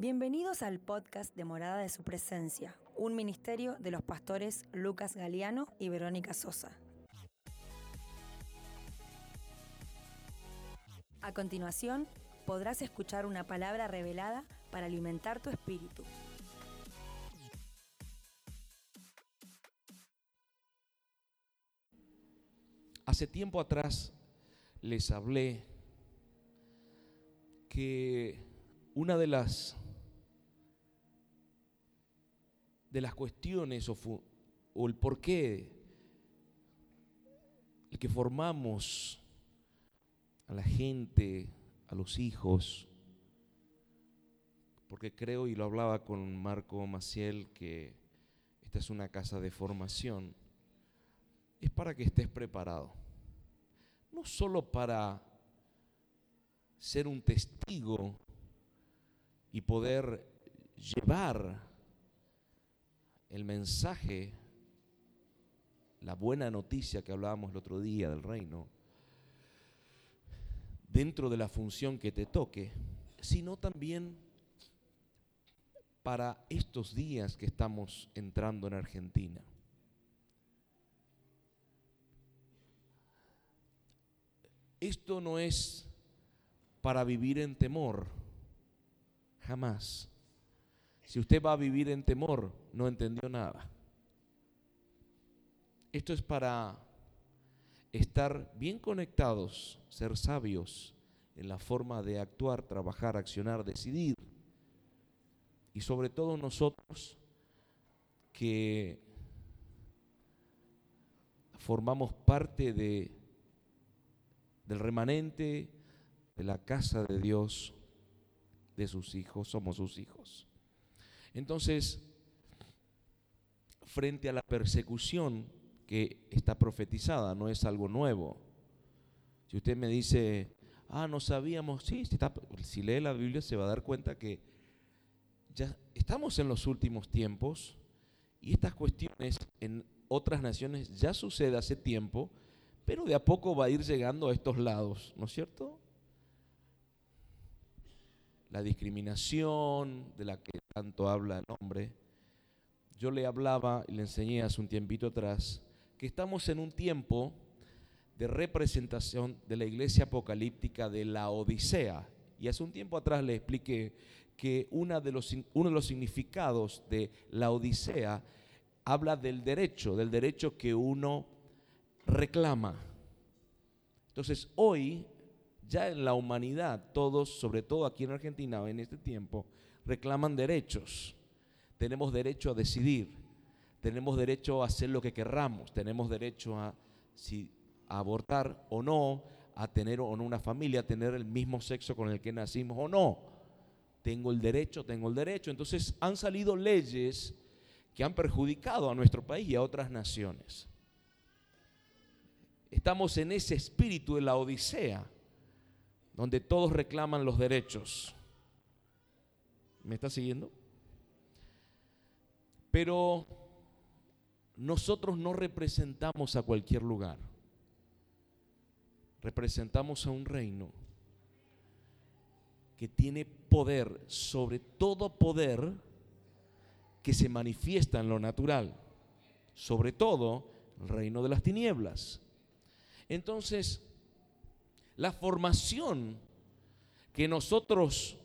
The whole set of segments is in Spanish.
Bienvenidos al podcast de Morada de su Presencia, un ministerio de los pastores Lucas Galeano y Verónica Sosa. A continuación, podrás escuchar una palabra revelada para alimentar tu espíritu. Hace tiempo atrás les hablé que una de las de las cuestiones o, o el por qué el que formamos a la gente, a los hijos, porque creo y lo hablaba con Marco Maciel que esta es una casa de formación, es para que estés preparado. No solo para ser un testigo y poder llevar el mensaje, la buena noticia que hablábamos el otro día del reino, dentro de la función que te toque, sino también para estos días que estamos entrando en Argentina. Esto no es para vivir en temor, jamás. Si usted va a vivir en temor, no entendió nada. Esto es para estar bien conectados, ser sabios en la forma de actuar, trabajar, accionar, decidir. Y sobre todo nosotros que formamos parte de, del remanente de la casa de Dios, de sus hijos, somos sus hijos. Entonces, frente a la persecución que está profetizada, no es algo nuevo. Si usted me dice, ah, no sabíamos, si, está- si lee la Biblia se va a dar cuenta que ya estamos en los últimos tiempos y estas cuestiones en otras naciones ya sucede hace tiempo, pero de a poco va a ir llegando a estos lados, ¿no es cierto? La discriminación de la que tanto habla el hombre. Yo le hablaba y le enseñé hace un tiempito atrás que estamos en un tiempo de representación de la iglesia apocalíptica de la Odisea. Y hace un tiempo atrás le expliqué que una de los, uno de los significados de la Odisea habla del derecho, del derecho que uno reclama. Entonces hoy, ya en la humanidad, todos, sobre todo aquí en Argentina en este tiempo, reclaman derechos. Tenemos derecho a decidir, tenemos derecho a hacer lo que querramos, tenemos derecho a, a abortar o no, a tener o no una familia, a tener el mismo sexo con el que nacimos o no. Tengo el derecho, tengo el derecho. Entonces han salido leyes que han perjudicado a nuestro país y a otras naciones. Estamos en ese espíritu de la Odisea, donde todos reclaman los derechos. ¿Me está siguiendo? Pero nosotros no representamos a cualquier lugar. Representamos a un reino que tiene poder, sobre todo poder que se manifiesta en lo natural, sobre todo el reino de las tinieblas. Entonces, la formación que nosotros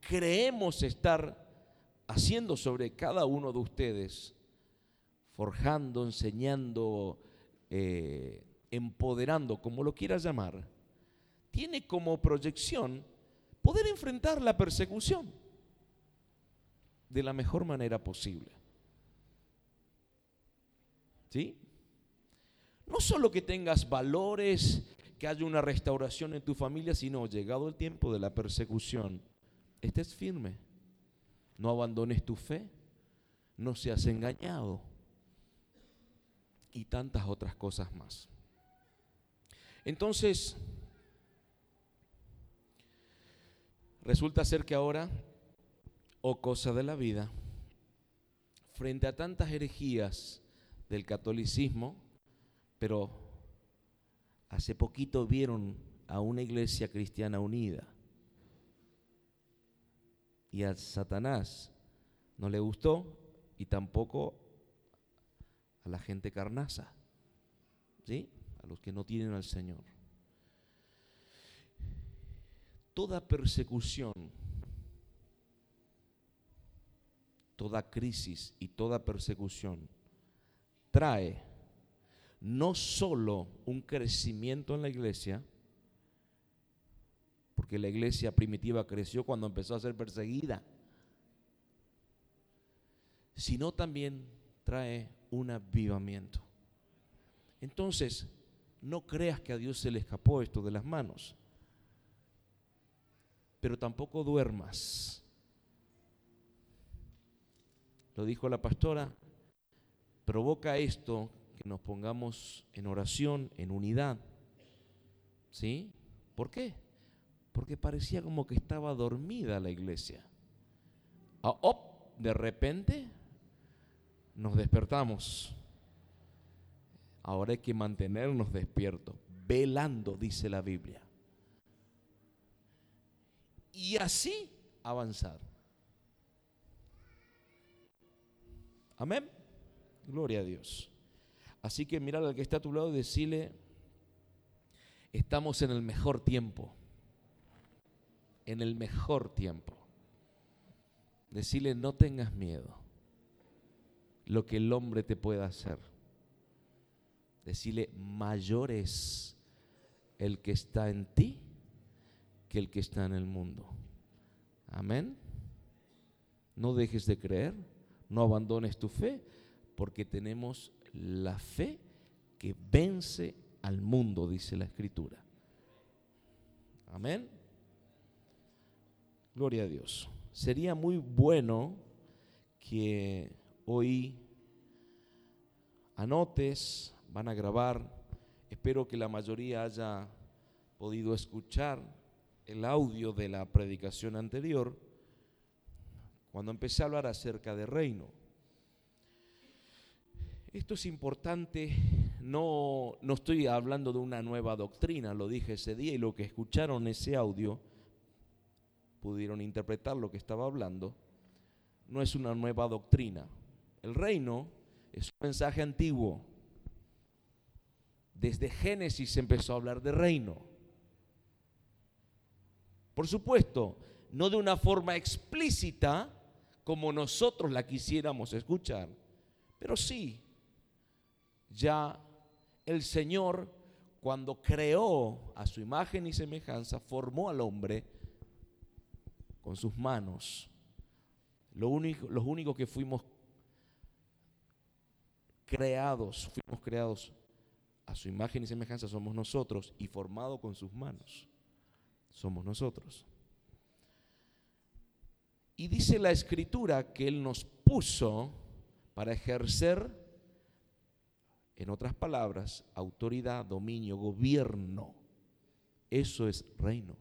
creemos estar haciendo sobre cada uno de ustedes, forjando, enseñando, eh, empoderando, como lo quieras llamar, tiene como proyección poder enfrentar la persecución de la mejor manera posible. ¿Sí? No solo que tengas valores, que haya una restauración en tu familia, sino llegado el tiempo de la persecución, estés firme. No abandones tu fe, no seas engañado y tantas otras cosas más. Entonces, resulta ser que ahora, o cosa de la vida, frente a tantas herejías del catolicismo, pero hace poquito vieron a una iglesia cristiana unida. Y a Satanás no le gustó y tampoco a la gente carnaza, ¿sí? A los que no tienen al Señor. Toda persecución, toda crisis y toda persecución trae no solo un crecimiento en la iglesia, porque la iglesia primitiva creció cuando empezó a ser perseguida, sino también trae un avivamiento. Entonces, no creas que a Dios se le escapó esto de las manos, pero tampoco duermas. Lo dijo la pastora, provoca esto que nos pongamos en oración, en unidad. ¿Sí? ¿Por qué? Porque parecía como que estaba dormida la iglesia. Ah, op, de repente nos despertamos. Ahora hay que mantenernos despiertos, velando, dice la Biblia. Y así avanzar. Amén. Gloria a Dios. Así que mirar al que está a tu lado y decirle, estamos en el mejor tiempo. En el mejor tiempo. Decirle, no tengas miedo lo que el hombre te pueda hacer. Decirle, mayor es el que está en ti que el que está en el mundo. Amén. No dejes de creer, no abandones tu fe, porque tenemos la fe que vence al mundo, dice la escritura. Amén. Gloria a Dios. Sería muy bueno que hoy anotes, van a grabar. Espero que la mayoría haya podido escuchar el audio de la predicación anterior cuando empecé a hablar acerca de reino. Esto es importante, no, no estoy hablando de una nueva doctrina, lo dije ese día y lo que escucharon ese audio pudieron interpretar lo que estaba hablando, no es una nueva doctrina, el reino es un mensaje antiguo. Desde Génesis empezó a hablar de reino. Por supuesto, no de una forma explícita como nosotros la quisiéramos escuchar, pero sí, ya el Señor cuando creó a su imagen y semejanza, formó al hombre con sus manos. Los únicos que fuimos creados, fuimos creados a su imagen y semejanza, somos nosotros, y formado con sus manos, somos nosotros. Y dice la escritura que Él nos puso para ejercer, en otras palabras, autoridad, dominio, gobierno. Eso es reino.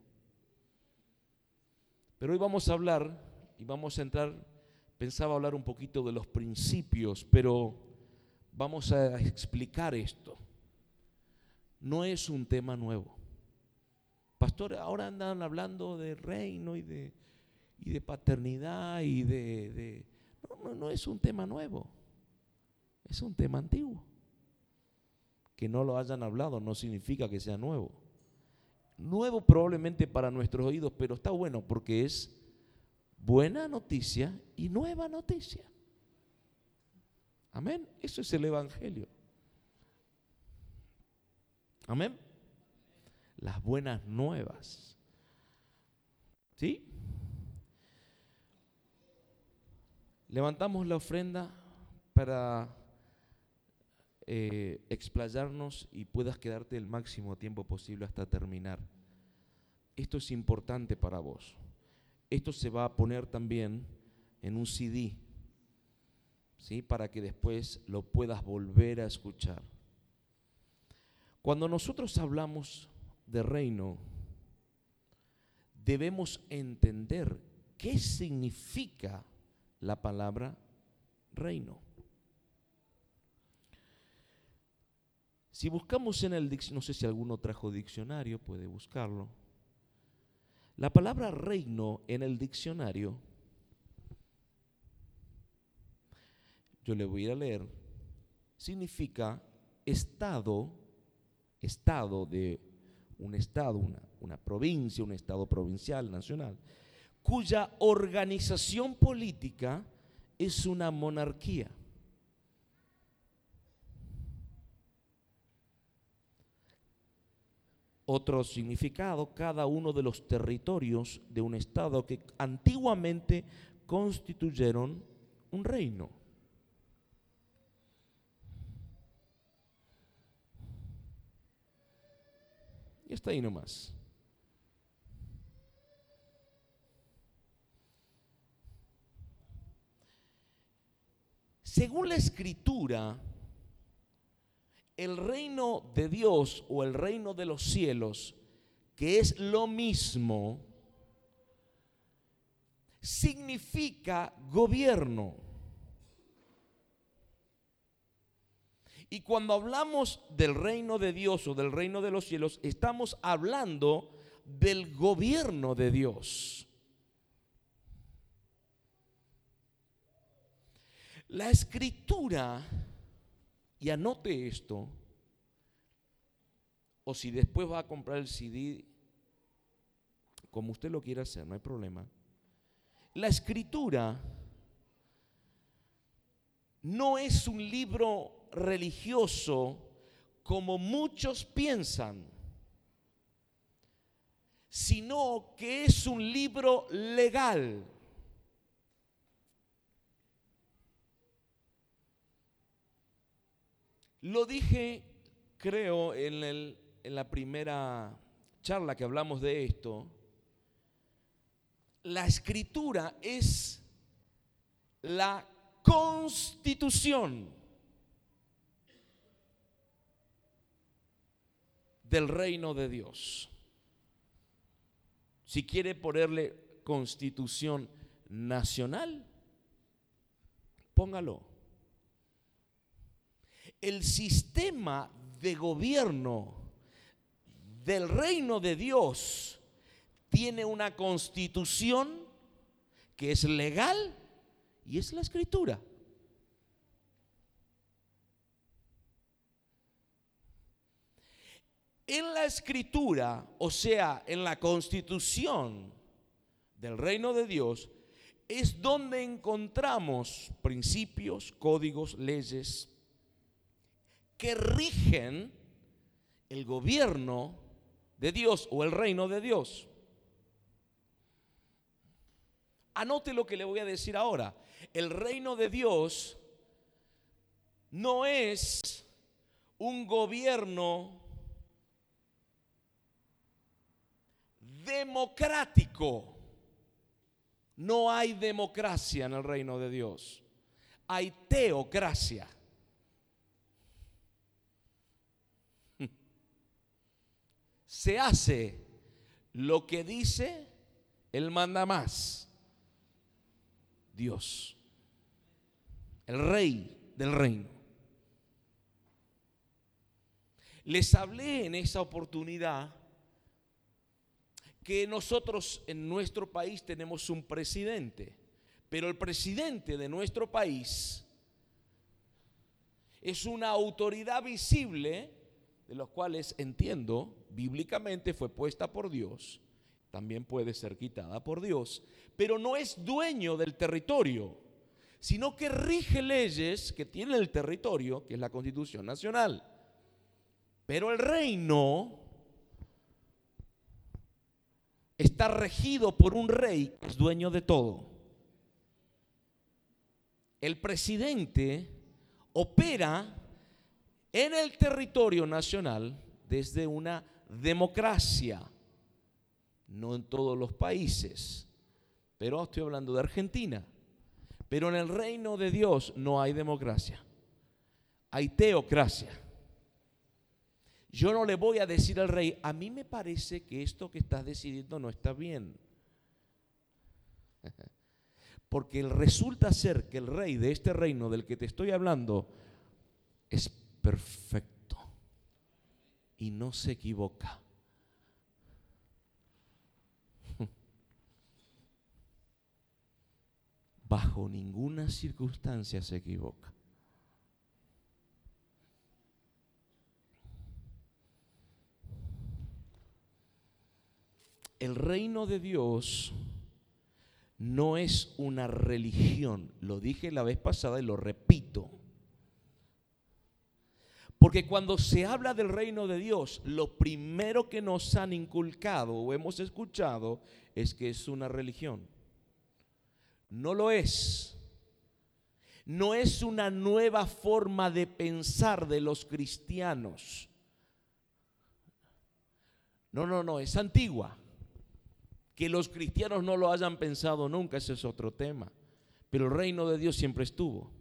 Pero hoy vamos a hablar y vamos a entrar, pensaba hablar un poquito de los principios, pero vamos a explicar esto. No es un tema nuevo. Pastor, ahora andan hablando de reino y de, y de paternidad y de... no, no, no es un tema nuevo. Es un tema antiguo. Que no lo hayan hablado no significa que sea nuevo. Nuevo probablemente para nuestros oídos, pero está bueno porque es buena noticia y nueva noticia. Amén. Eso es el Evangelio. Amén. Las buenas nuevas. ¿Sí? Levantamos la ofrenda para eh, explayarnos y puedas quedarte el máximo tiempo posible hasta terminar. Esto es importante para vos. Esto se va a poner también en un CD ¿sí? para que después lo puedas volver a escuchar. Cuando nosotros hablamos de reino, debemos entender qué significa la palabra reino. Si buscamos en el diccionario, no sé si alguno trajo diccionario, puede buscarlo. La palabra reino en el diccionario, yo le voy a leer, significa estado, estado de un estado, una, una provincia, un estado provincial, nacional, cuya organización política es una monarquía. Otro significado, cada uno de los territorios de un estado que antiguamente constituyeron un reino. Y está ahí nomás. Según la escritura, el reino de Dios o el reino de los cielos, que es lo mismo, significa gobierno. Y cuando hablamos del reino de Dios o del reino de los cielos, estamos hablando del gobierno de Dios. La escritura, y anote esto, o si después va a comprar el CD, como usted lo quiera hacer, no hay problema. La escritura no es un libro religioso como muchos piensan, sino que es un libro legal. Lo dije, creo, en, la primera charla que hablamos de esto. La escritura es la constitución del reino de Dios. Si quiere ponerle constitución nacional, póngalo el sistema de gobierno del reino de Dios tiene una constitución que es legal y es la escritura. En la escritura, o sea, en la constitución del reino de Dios, es donde encontramos principios, códigos, leyes, que rigen el gobierno de Dios o el reino de Dios. Anote lo que le voy a decir ahora. El reino de Dios no es un gobierno democrático. No hay democracia en el reino de Dios. Hay teocracia. Se hace lo que dice el manda más. Dios, el rey del reino. Les hablé en esa oportunidad que nosotros en nuestro país tenemos un presidente, pero el presidente de nuestro país es una autoridad visible, de los cuales entiendo bíblicamente fue puesta por Dios, también puede ser quitada por Dios, pero no es dueño del territorio, sino que rige leyes que tiene el territorio, que es la Constitución Nacional. Pero el reino está regido por un rey que es dueño de todo. El presidente opera en el territorio nacional desde una democracia. No en todos los países, pero estoy hablando de Argentina. Pero en el reino de Dios no hay democracia, hay teocracia. Yo no le voy a decir al rey, a mí me parece que esto que estás decidiendo no está bien. Porque resulta ser que el rey de este reino del que te estoy hablando es perfecto y no se equivoca. bajo ninguna circunstancia se equivoca. El reino de Dios no es una religión, lo dije la vez pasada y lo repito. Porque cuando se habla del reino de Dios, lo primero que nos han inculcado o hemos escuchado es que es una religión. No lo es. No es una nueva forma de pensar de los cristianos. No, no, no, es antigua. Que los cristianos no lo hayan pensado nunca, ese es otro tema. Pero el reino de Dios siempre estuvo.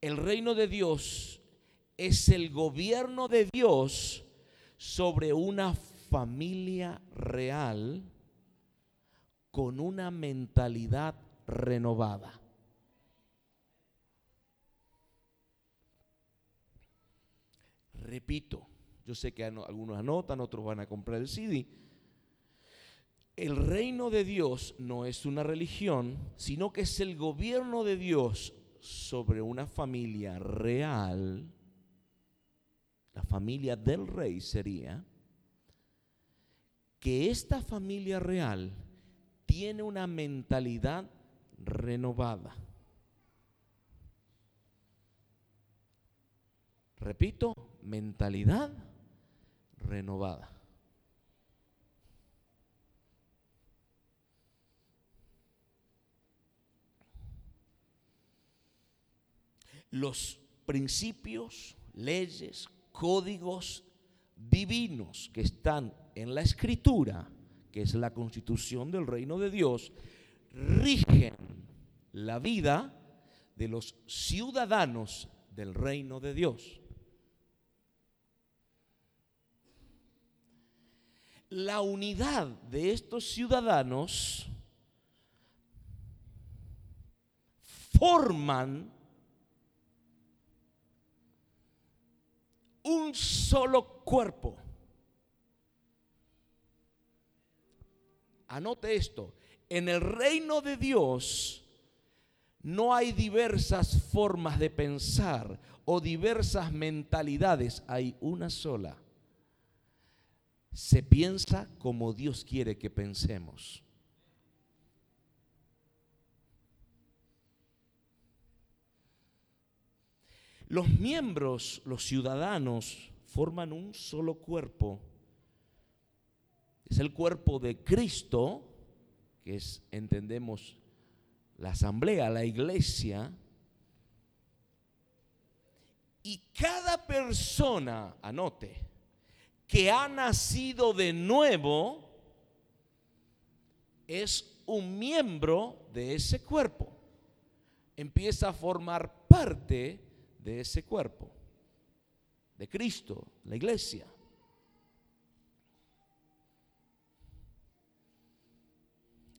El reino de Dios es el gobierno de Dios sobre una familia real con una mentalidad renovada. Repito, yo sé que algunos anotan, otros van a comprar el CD. El reino de Dios no es una religión, sino que es el gobierno de Dios sobre una familia real. La familia del rey sería que esta familia real tiene una mentalidad renovada. Repito, mentalidad renovada. Los principios, leyes, códigos divinos que están en la escritura que es la constitución del reino de Dios, rigen la vida de los ciudadanos del reino de Dios. La unidad de estos ciudadanos forman un solo cuerpo. Anote esto, en el reino de Dios no hay diversas formas de pensar o diversas mentalidades, hay una sola. Se piensa como Dios quiere que pensemos. Los miembros, los ciudadanos, forman un solo cuerpo es el cuerpo de Cristo, que es, entendemos, la asamblea, la iglesia. Y cada persona, anote, que ha nacido de nuevo, es un miembro de ese cuerpo. Empieza a formar parte de ese cuerpo, de Cristo, la iglesia.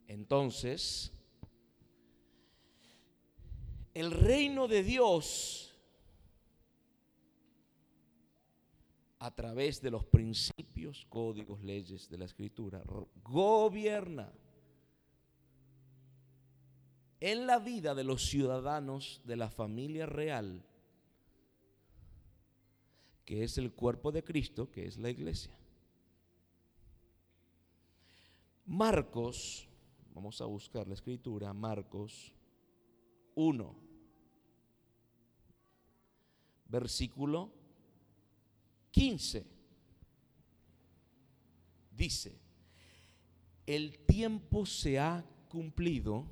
Entonces, el reino de Dios, a través de los principios, códigos, leyes de la escritura, gobierna en la vida de los ciudadanos de la familia real, que es el cuerpo de Cristo, que es la iglesia. Marcos Vamos a buscar la escritura, Marcos 1, versículo 15. Dice, el tiempo se ha cumplido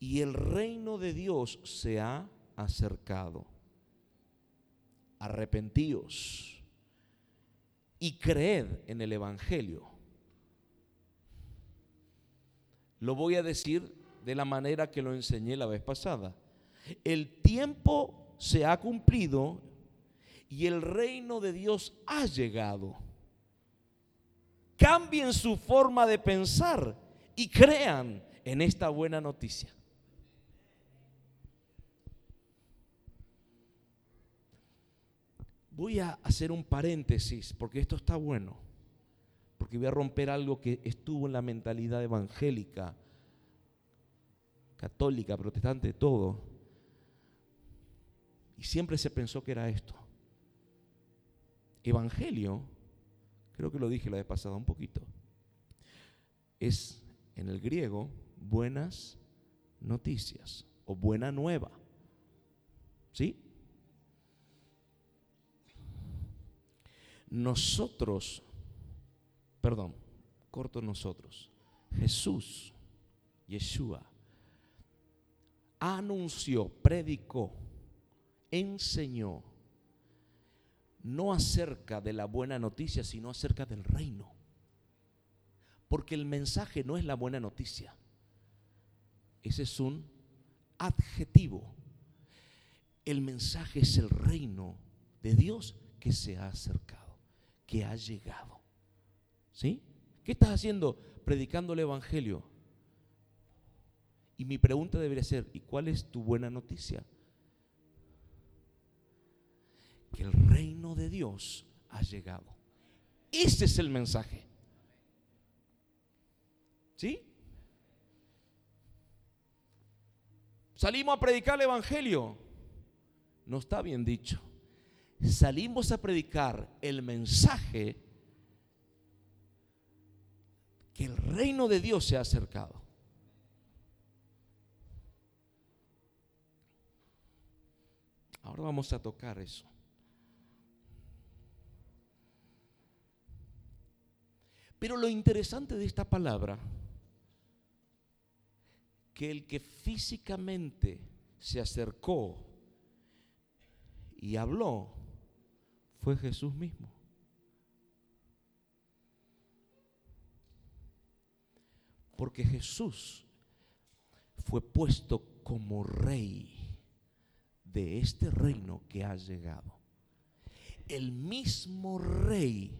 y el reino de Dios se ha acercado. Arrepentíos y creed en el Evangelio. Lo voy a decir de la manera que lo enseñé la vez pasada. El tiempo se ha cumplido y el reino de Dios ha llegado. Cambien su forma de pensar y crean en esta buena noticia. Voy a hacer un paréntesis porque esto está bueno porque voy a romper algo que estuvo en la mentalidad evangélica católica, protestante, todo. Y siempre se pensó que era esto. Evangelio, creo que lo dije la vez pasada un poquito, es en el griego buenas noticias o buena nueva. ¿Sí? Nosotros, perdón, corto nosotros, Jesús, Yeshua, anunció, predicó, enseñó, no acerca de la buena noticia, sino acerca del reino. Porque el mensaje no es la buena noticia. Ese es un adjetivo. El mensaje es el reino de Dios que se ha acercado, que ha llegado. ¿Sí? ¿Qué estás haciendo predicando el Evangelio? Y mi pregunta debería ser, ¿y cuál es tu buena noticia? Que el reino de Dios ha llegado. Ese es el mensaje. ¿Sí? Salimos a predicar el Evangelio. No está bien dicho. Salimos a predicar el mensaje que el reino de Dios se ha acercado. Ahora vamos a tocar eso. Pero lo interesante de esta palabra, que el que físicamente se acercó y habló, fue Jesús mismo. Porque Jesús fue puesto como rey de este reino que ha llegado. El mismo rey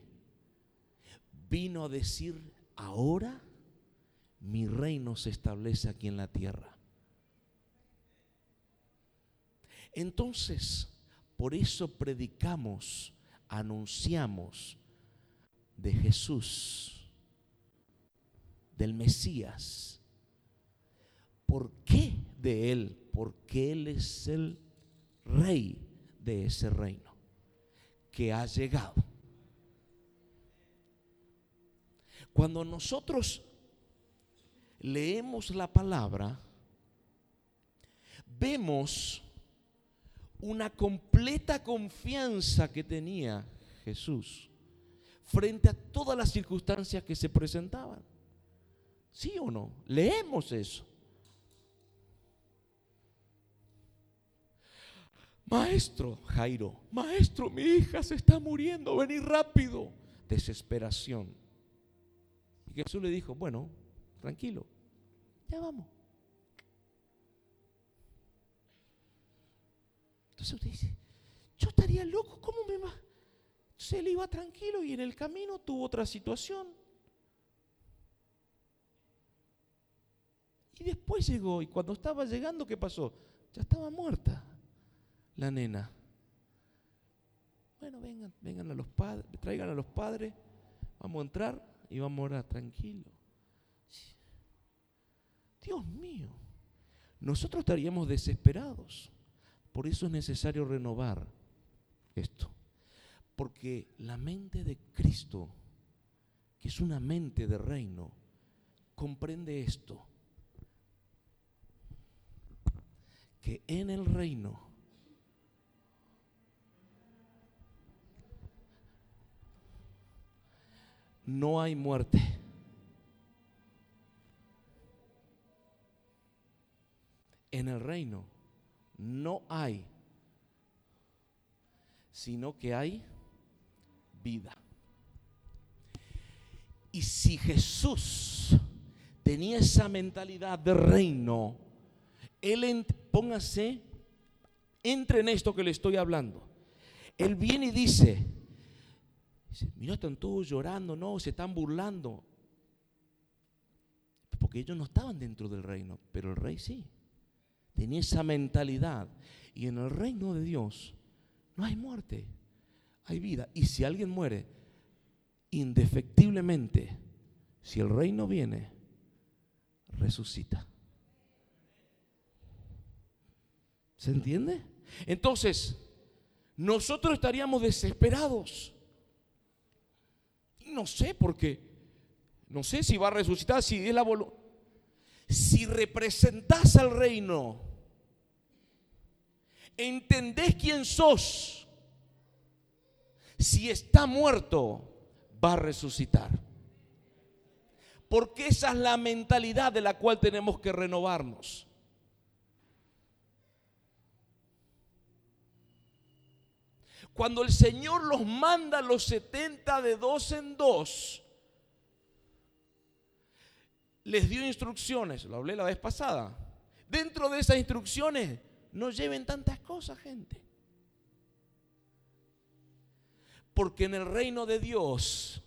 vino a decir, ahora mi reino se establece aquí en la tierra. Entonces, por eso predicamos, anunciamos de Jesús, del Mesías. ¿Por qué de Él? Porque Él es el rey de ese reino que ha llegado. Cuando nosotros leemos la palabra, vemos una completa confianza que tenía Jesús frente a todas las circunstancias que se presentaban. ¿Sí o no? Leemos eso. Maestro, Jairo, maestro, mi hija se está muriendo, vení rápido. Desesperación. Y Jesús le dijo, bueno, tranquilo, ya vamos. Entonces dice, yo estaría loco, ¿cómo me va? Se él iba tranquilo y en el camino tuvo otra situación. Y después llegó y cuando estaba llegando, ¿qué pasó? Ya estaba muerta la nena. Bueno, vengan, vengan a los padres, traigan a los padres, vamos a entrar y vamos a orar tranquilo. Dios mío, nosotros estaríamos desesperados. Por eso es necesario renovar esto. Porque la mente de Cristo, que es una mente de reino, comprende esto. Que en el reino no hay muerte. En el reino no hay, sino que hay vida. Y si Jesús tenía esa mentalidad de reino, Él, póngase, entre en esto que le estoy hablando. Él viene y dice, mira, están todos llorando, no, se están burlando. Porque ellos no estaban dentro del reino, pero el rey sí. Tenía esa mentalidad. Y en el reino de Dios no hay muerte, hay vida. Y si alguien muere, indefectiblemente, si el reino viene, resucita. ¿Se entiende? Entonces, nosotros estaríamos desesperados. No sé por qué. No sé si va a resucitar, si es la voluntad. Si representás al reino, entendés quién sos. Si está muerto, va a resucitar. Porque esa es la mentalidad de la cual tenemos que renovarnos. Cuando el Señor los manda los 70 de dos en dos, les dio instrucciones, lo hablé la vez pasada. Dentro de esas instrucciones, no lleven tantas cosas, gente. Porque en el reino de Dios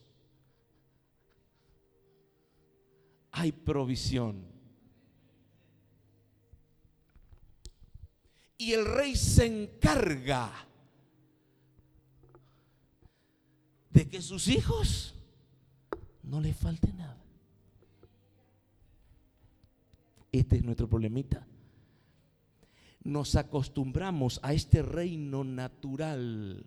hay provisión. Y el rey se encarga de que sus hijos no les falte nada. Este es nuestro problemita. Nos acostumbramos a este reino natural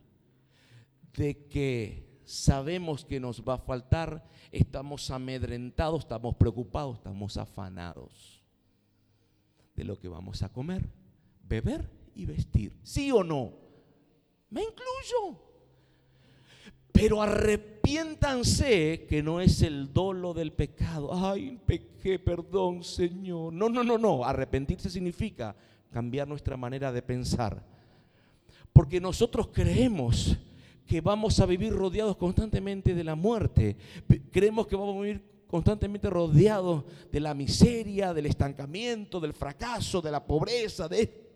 de que sabemos que nos va a faltar, estamos amedrentados, estamos preocupados, estamos afanados de lo que vamos a comer, beber y vestir. ¿Sí o no? Me incluyo. Pero arrepiéntanse que no es el dolo del pecado. Ay, pequé, perdón, Señor. No, no, no, no. Arrepentirse significa cambiar nuestra manera de pensar. Porque nosotros creemos que vamos a vivir rodeados constantemente de la muerte. Creemos que vamos a vivir constantemente rodeados de la miseria, del estancamiento, del fracaso, de la pobreza, de...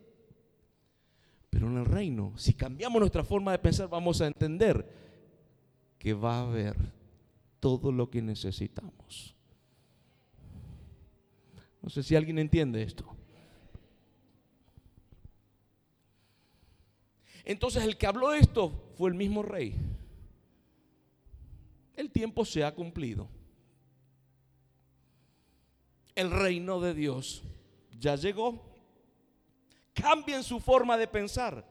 Pero en el reino, si cambiamos nuestra forma de pensar, vamos a entender que va a haber todo lo que necesitamos. No sé si alguien entiende esto. Entonces el que habló esto fue el mismo rey. El tiempo se ha cumplido. El reino de Dios ya llegó. Cambien su forma de pensar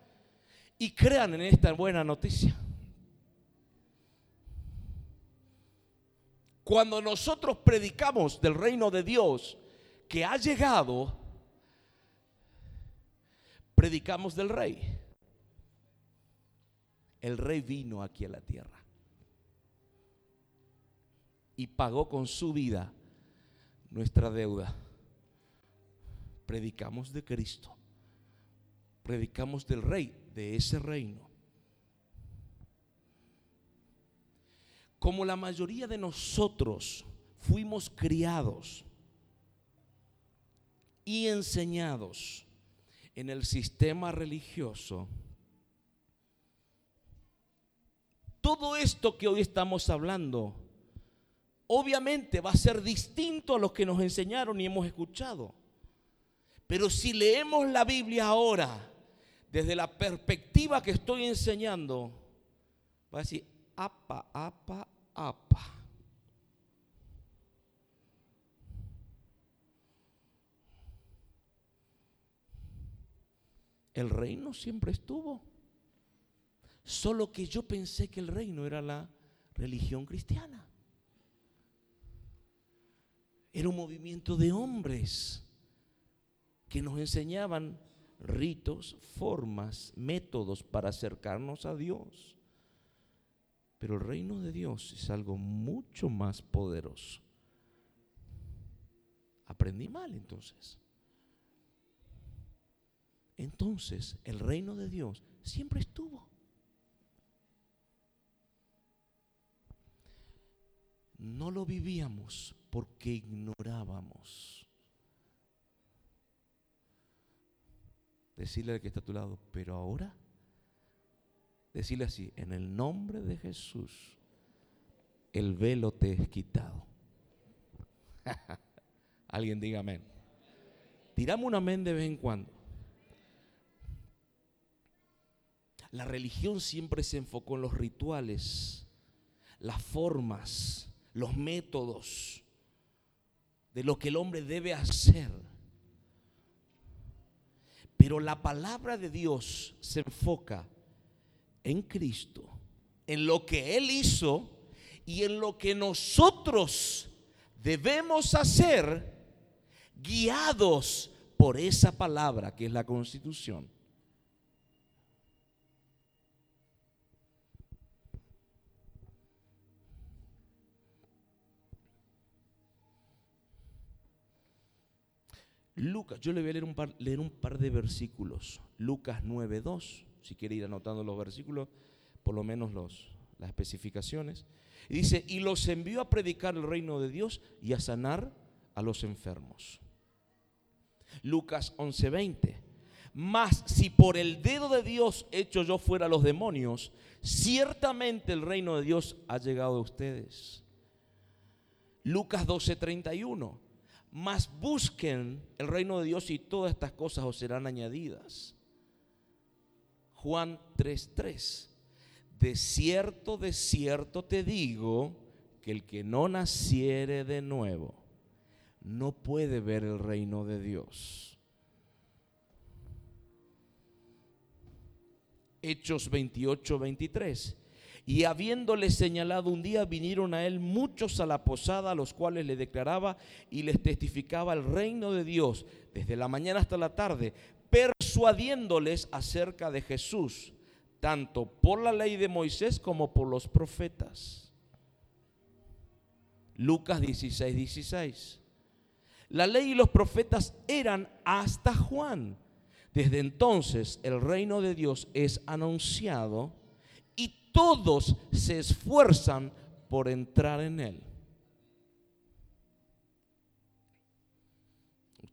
y crean en esta buena noticia. Cuando nosotros predicamos del reino de Dios que ha llegado, predicamos del rey. El rey vino aquí a la tierra y pagó con su vida nuestra deuda. Predicamos de Cristo. Predicamos del rey, de ese reino. Como la mayoría de nosotros fuimos criados y enseñados en el sistema religioso, todo esto que hoy estamos hablando, obviamente va a ser distinto a lo que nos enseñaron y hemos escuchado. Pero si leemos la Biblia ahora, desde la perspectiva que estoy enseñando, va a decir, apa, apa, El reino siempre estuvo. Solo que yo pensé que el reino era la religión cristiana. Era un movimiento de hombres que nos enseñaban ritos, formas, métodos para acercarnos a Dios. Pero el reino de Dios es algo mucho más poderoso. Aprendí mal entonces. Entonces, el reino de Dios siempre estuvo. No lo vivíamos porque ignorábamos. Decirle al que está a tu lado, pero ahora Decirle así, en el nombre de Jesús, el velo te es quitado. Alguien diga amén. Tiramos un amén de vez en cuando. La religión siempre se enfocó en los rituales, las formas, los métodos de lo que el hombre debe hacer. Pero la palabra de Dios se enfoca en Cristo, en lo que Él hizo y en lo que nosotros debemos hacer guiados por esa palabra que es la constitución. Lucas, yo le voy a leer un par, leer un par de versículos. Lucas 9.2, si quiere ir anotando los versículos, por lo menos los, las especificaciones. Y dice, y los envió a predicar el reino de Dios y a sanar a los enfermos. Lucas 11:20. Mas si por el dedo de Dios hecho yo fuera los demonios, ciertamente el reino de Dios ha llegado a ustedes. Lucas 12:31. Mas busquen el reino de Dios y todas estas cosas os serán añadidas. Juan 3:3. De cierto, de cierto te digo que el que no naciere de nuevo no puede ver el reino de Dios. Hechos 28, 23. Y habiéndole señalado un día, vinieron a él muchos a la posada, a los cuales le declaraba y les testificaba el reino de Dios desde la mañana hasta la tarde, persuadiéndoles acerca de Jesús, tanto por la ley de Moisés como por los profetas. Lucas 16, 16. La ley y los profetas eran hasta Juan. Desde entonces el reino de Dios es anunciado y todos se esfuerzan por entrar en él.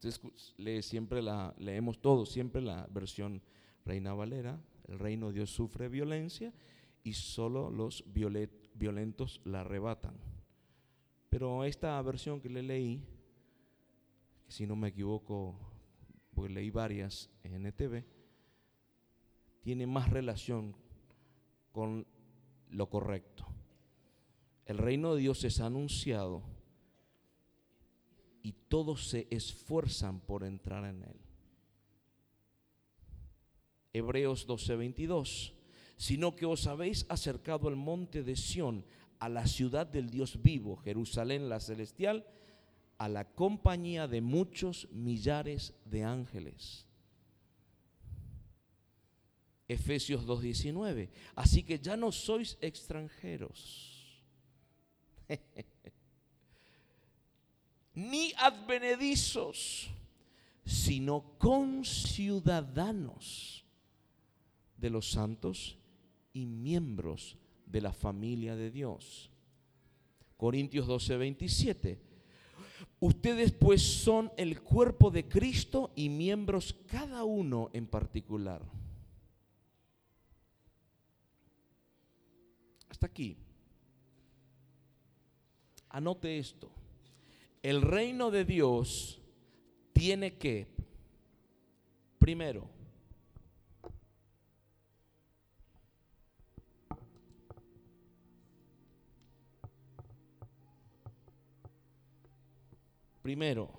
Usted lee siempre la, leemos todos siempre la versión Reina Valera. El reino de Dios sufre violencia y solo los violentos la arrebatan. Pero esta versión que le leí si no me equivoco, porque leí varias en NTV, tiene más relación con lo correcto. El reino de Dios es anunciado y todos se esfuerzan por entrar en él. Hebreos 12:22, sino que os habéis acercado al monte de Sión, a la ciudad del Dios vivo, Jerusalén la celestial, a la compañía de muchos millares de ángeles. Efesios 2.19. Así que ya no sois extranjeros, ni advenedizos, sino conciudadanos de los santos y miembros de la familia de Dios. Corintios 12.27 Ustedes pues son el cuerpo de Cristo y miembros cada uno en particular. Hasta aquí. Anote esto. El reino de Dios tiene que, primero, Primero,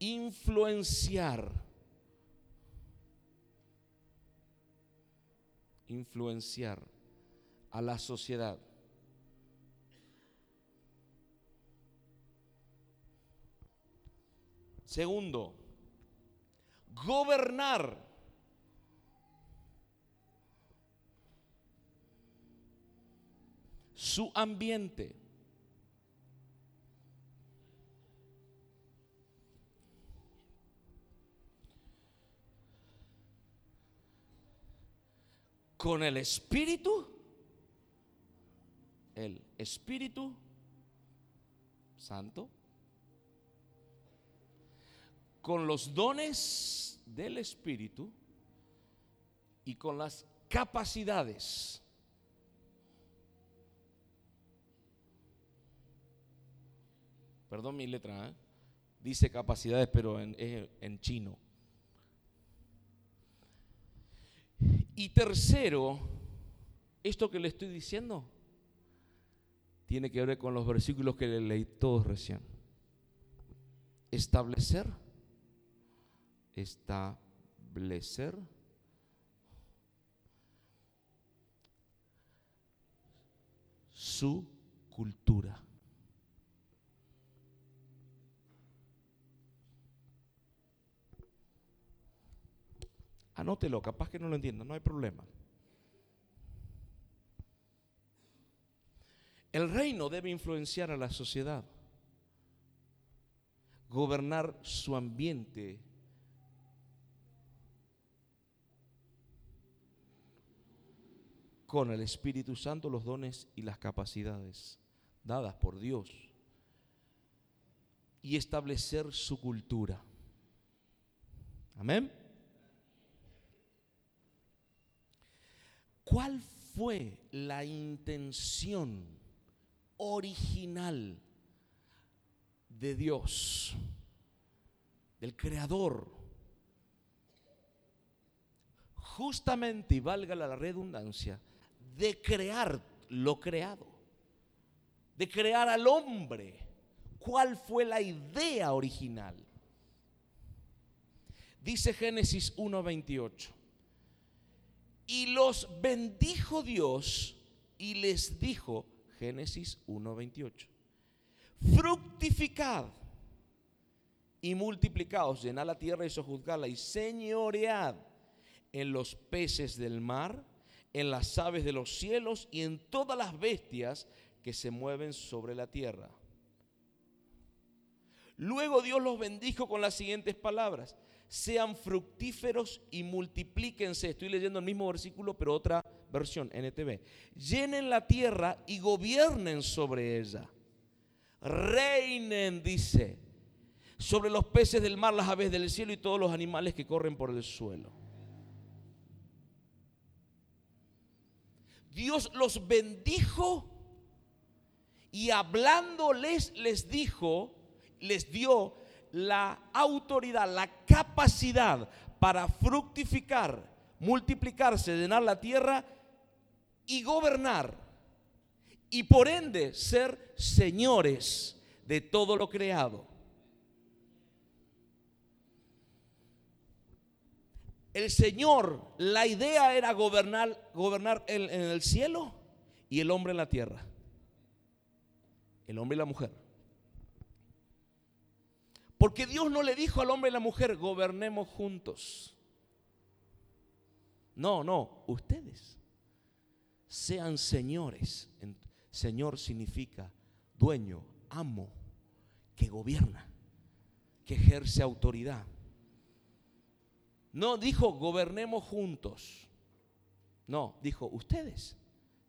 influenciar. Influenciar a la sociedad. Segundo, gobernar. Su ambiente. con el Espíritu, el Espíritu Santo, con los dones del Espíritu y con las capacidades. Perdón mi letra, ¿eh? dice capacidades, pero en, en chino. Y tercero, esto que le estoy diciendo tiene que ver con los versículos que le leí todos recién. Establecer, establecer su cultura. Anótelo, capaz que no lo entienda, no hay problema. El reino debe influenciar a la sociedad, gobernar su ambiente. Con el Espíritu Santo los dones y las capacidades dadas por Dios y establecer su cultura. Amén. ¿Cuál fue la intención original de Dios, del Creador? Justamente, y valga la redundancia, de crear lo creado, de crear al hombre. ¿Cuál fue la idea original? Dice Génesis 1.28 y los bendijo Dios y les dijo, Génesis 1:28, fructificad y multiplicaos, llenad la tierra y sojuzgadla y señoread en los peces del mar, en las aves de los cielos y en todas las bestias que se mueven sobre la tierra. Luego Dios los bendijo con las siguientes palabras sean fructíferos y multiplíquense. Estoy leyendo el mismo versículo, pero otra versión, NTV. Llenen la tierra y gobiernen sobre ella. Reinen, dice, sobre los peces del mar, las aves del cielo y todos los animales que corren por el suelo. Dios los bendijo y hablándoles les dijo, les dio la autoridad, la capacidad para fructificar, multiplicarse, llenar la tierra y gobernar. Y por ende ser señores de todo lo creado. El Señor, la idea era gobernar, gobernar en, en el cielo y el hombre en la tierra. El hombre y la mujer. Porque Dios no le dijo al hombre y la mujer, gobernemos juntos. No, no, ustedes sean señores. Señor significa dueño, amo, que gobierna, que ejerce autoridad. No dijo gobernemos juntos. No, dijo ustedes.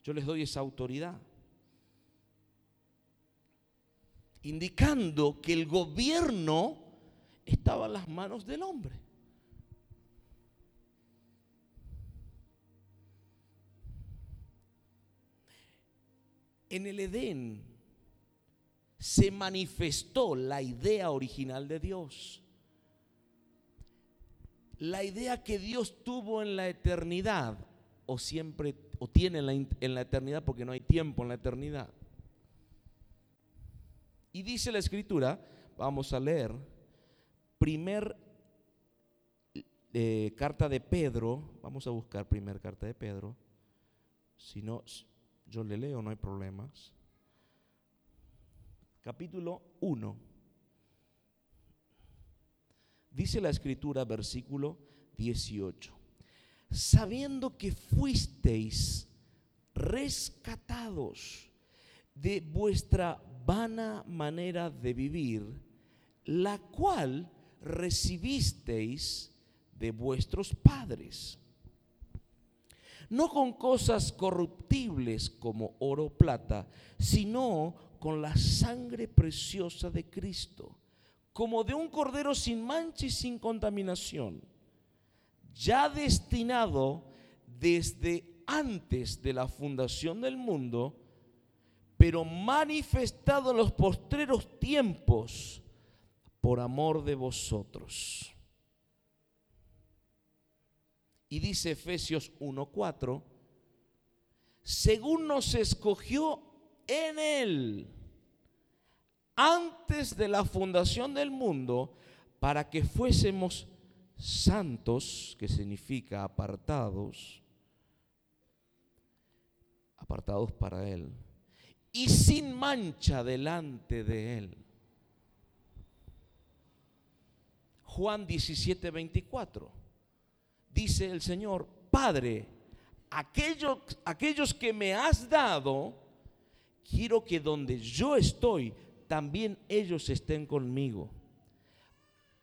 Yo les doy esa autoridad. indicando que el gobierno estaba en las manos del hombre. En el Edén se manifestó la idea original de Dios. La idea que Dios tuvo en la eternidad, o siempre, o tiene en la, en la eternidad, porque no hay tiempo en la eternidad. Y dice la escritura, vamos a leer, primer eh, carta de Pedro, vamos a buscar primer carta de Pedro, si no, yo le leo, no hay problemas. Capítulo 1. Dice la escritura, versículo 18, sabiendo que fuisteis rescatados de vuestra vana manera de vivir, la cual recibisteis de vuestros padres. No con cosas corruptibles como oro o plata, sino con la sangre preciosa de Cristo, como de un cordero sin mancha y sin contaminación, ya destinado desde antes de la fundación del mundo, pero manifestado en los postreros tiempos por amor de vosotros. Y dice Efesios 1:4, según nos escogió en él antes de la fundación del mundo para que fuésemos santos, que significa apartados, apartados para Él, y sin mancha delante de Él. Juan 17, 24. Dice el Señor, Padre, aquellos, aquellos que me has dado, quiero que donde yo estoy, también ellos estén conmigo,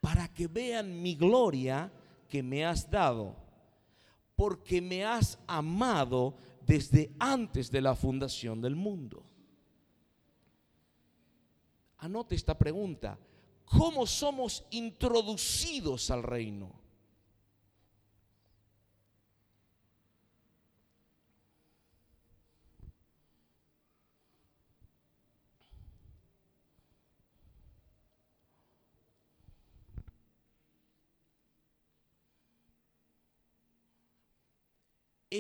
para que vean mi gloria que me has dado, porque me has amado desde antes de la fundación del mundo. Anote esta pregunta. ¿Cómo somos introducidos al reino?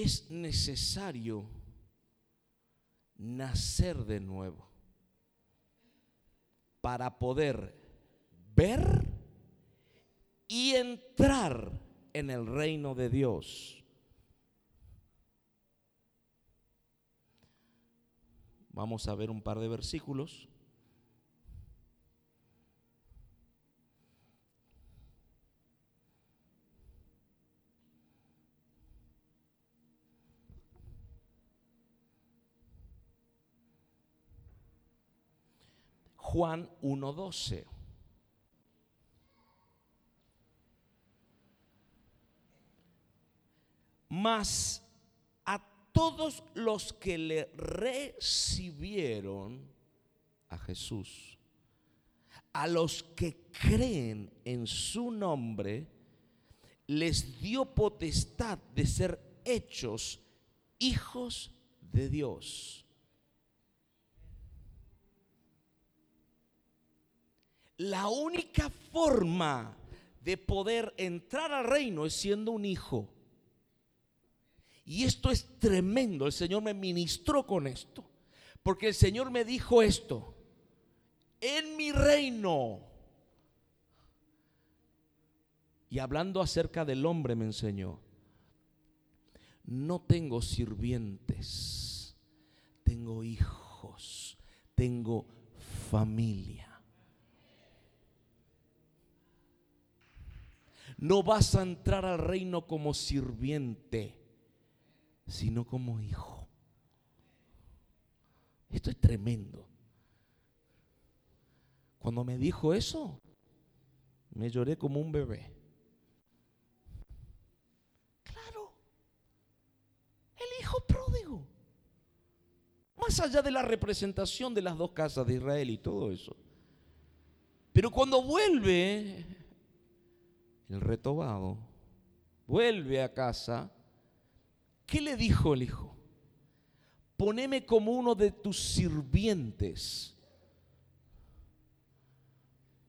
Es necesario nacer de nuevo para poder ver y entrar en el reino de Dios. Vamos a ver un par de versículos. Juan 1.12. Mas a todos los que le recibieron a Jesús, a los que creen en su nombre, les dio potestad de ser hechos hijos de Dios La única forma de poder entrar al reino es siendo un hijo. Y esto es tremendo. El Señor me ministró con esto. Porque el Señor me dijo esto. En mi reino. Y hablando acerca del hombre me enseñó. No tengo sirvientes. Tengo hijos. Tengo familia. No vas a entrar al reino como sirviente, sino como hijo. Esto es tremendo. Cuando me dijo eso, me lloré como un bebé. Claro, el hijo pródigo. Más allá de la representación de las dos casas de Israel y todo eso. Pero cuando vuelve, el retobado, vuelve a casa, ¿qué le dijo el hijo? Poneme como uno de tus sirvientes.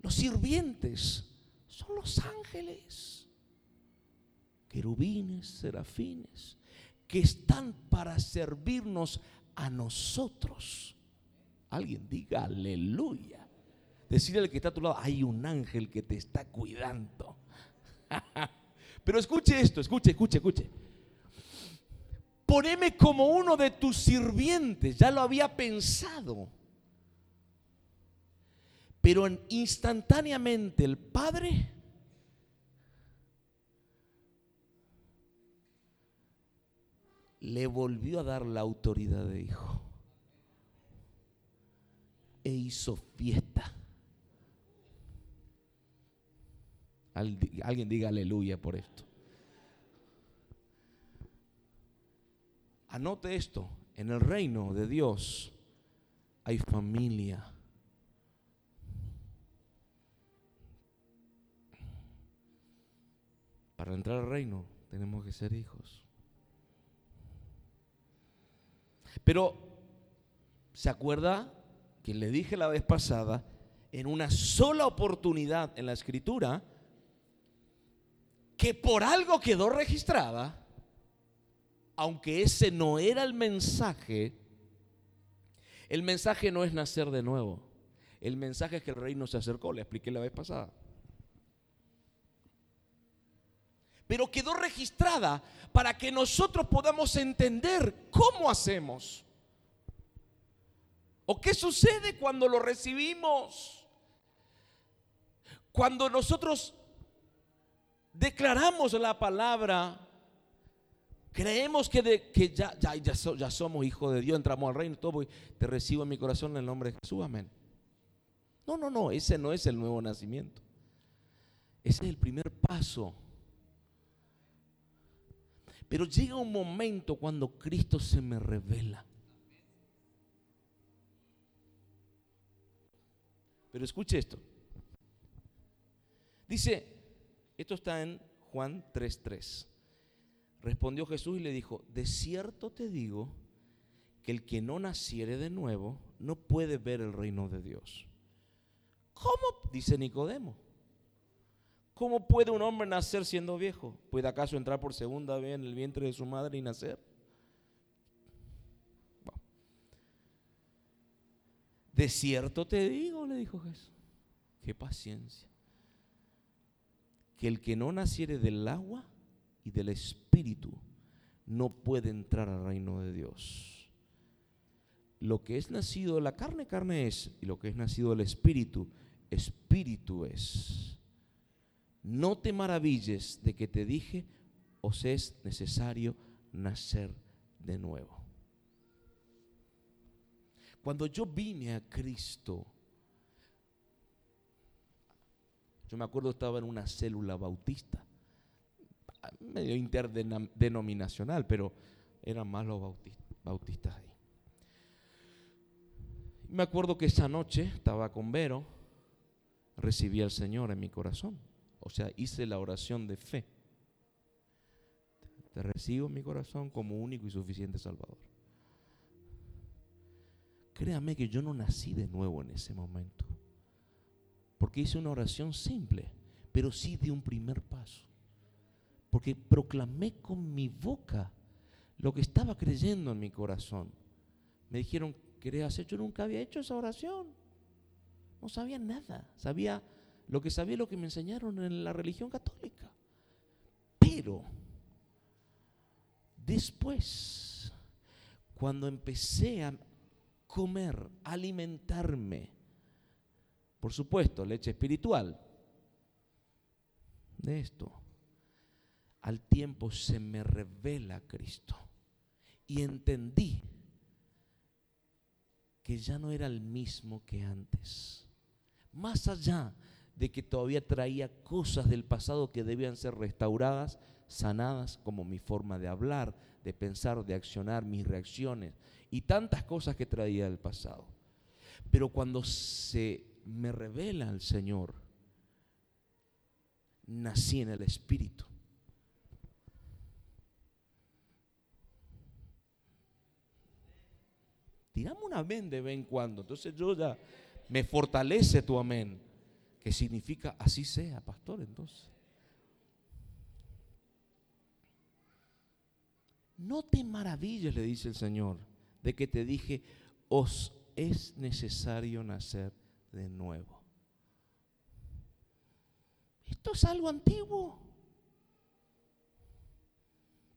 Los sirvientes son los ángeles, querubines, serafines, que están para servirnos a nosotros. Alguien diga aleluya. Decirle al que está a tu lado, hay un ángel que te está cuidando. Pero escuche esto, escuche, escuche, escuche. Poneme como uno de tus sirvientes, ya lo había pensado. Pero instantáneamente el Padre le volvió a dar la autoridad de hijo. E hizo fiesta. Alguien diga aleluya por esto. Anote esto, en el reino de Dios hay familia. Para entrar al reino tenemos que ser hijos. Pero, ¿se acuerda que le dije la vez pasada, en una sola oportunidad en la escritura, que por algo quedó registrada, aunque ese no era el mensaje, el mensaje no es nacer de nuevo. El mensaje es que el reino se acercó, le expliqué la vez pasada. pero quedó registrada para que nosotros podamos entender cómo hacemos. ¿O qué sucede cuando lo recibimos? Cuando nosotros declaramos la palabra, creemos que, ya, somos hijos de Dios, entramos al reino, todo, te recibo en mi corazón en el nombre de Jesús, amén. No, no, no, ese no es el nuevo nacimiento. Ese es el primer paso. Pero llega un momento cuando Cristo se me revela. Pero escuche esto. Dice, esto está en Juan 3:3. Respondió Jesús y le dijo, de cierto te digo que el que no naciere de nuevo no puede ver el reino de Dios. ¿Cómo? Dice Nicodemo. ¿Cómo puede un hombre nacer siendo viejo? ¿Puede acaso entrar por segunda vez en el vientre de su madre y nacer? De cierto te digo, le dijo Jesús. Qué paciencia. Que el que no naciere del agua y del espíritu no puede entrar al reino de Dios. Lo que es nacido de la carne, carne es. Y lo que es nacido del espíritu, espíritu es. No te maravilles de que te dije, os es necesario nacer de nuevo. Cuando yo vine a Cristo, me acuerdo estaba en una célula bautista, medio interdenominacional, pero eran más los bautistas ahí. Me acuerdo que esa noche estaba con Vero, recibí al Señor en mi corazón. O sea, hice la oración de fe. Te recibo en mi corazón como único y suficiente Salvador. Créame que yo no nací de nuevo en ese momento. Porque hice una oración simple, pero sí de un primer paso. Porque proclamé con mi boca lo que estaba creyendo en mi corazón. Me dijeron, ¿querés hacer? Yo nunca había hecho esa oración. No sabía nada. Sabía lo que sabía lo que me enseñaron en la religión católica. Pero después, cuando empecé a comer, alimentarme, por supuesto, leche espiritual, de esto, al tiempo se me revela Cristo y entendí que ya no era el mismo que antes. Más allá de que todavía traía cosas del pasado que debían ser restauradas, sanadas, como mi forma de hablar, de pensar, de accionar, mis reacciones y tantas cosas que traía del pasado. Pero cuando se me revela el Señor, nací en el Espíritu. Tiramos un amén de vez en cuando. Entonces yo ya me fortalece tu amén que significa así sea, pastor, entonces. No te maravilles, le dice el Señor, de que te dije, os es necesario nacer de nuevo. Esto es algo antiguo.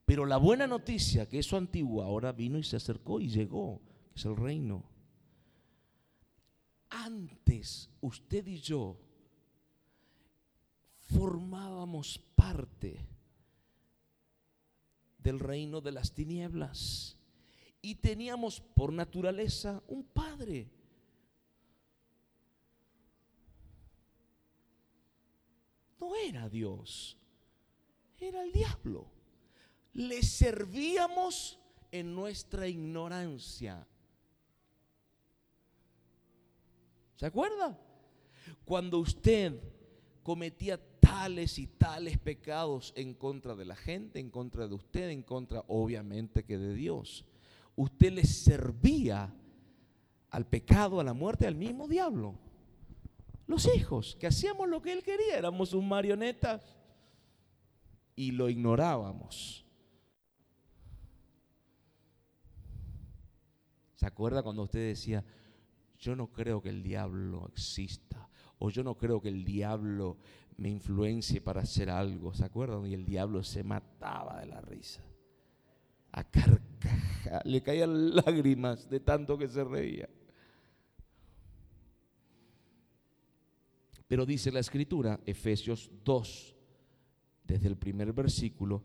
Pero la buena noticia, que eso antiguo ahora vino y se acercó y llegó, que es el reino. Antes usted y yo formábamos parte del reino de las tinieblas y teníamos por naturaleza un padre. No era Dios, era el diablo. Le servíamos en nuestra ignorancia. ¿Se acuerda? Cuando usted cometía tales y tales pecados en contra de la gente, en contra de usted, en contra obviamente que de Dios. Usted le servía al pecado, a la muerte, al mismo diablo. Los hijos, que hacíamos lo que él quería, éramos sus marionetas y lo ignorábamos. ¿Se acuerda cuando usted decía, yo no creo que el diablo exista? O yo no creo que el diablo me influencie para hacer algo. ¿Se acuerdan? Y el diablo se mataba de la risa. A carcaja. Le caían lágrimas de tanto que se reía. Pero dice la escritura, Efesios 2, desde el primer versículo,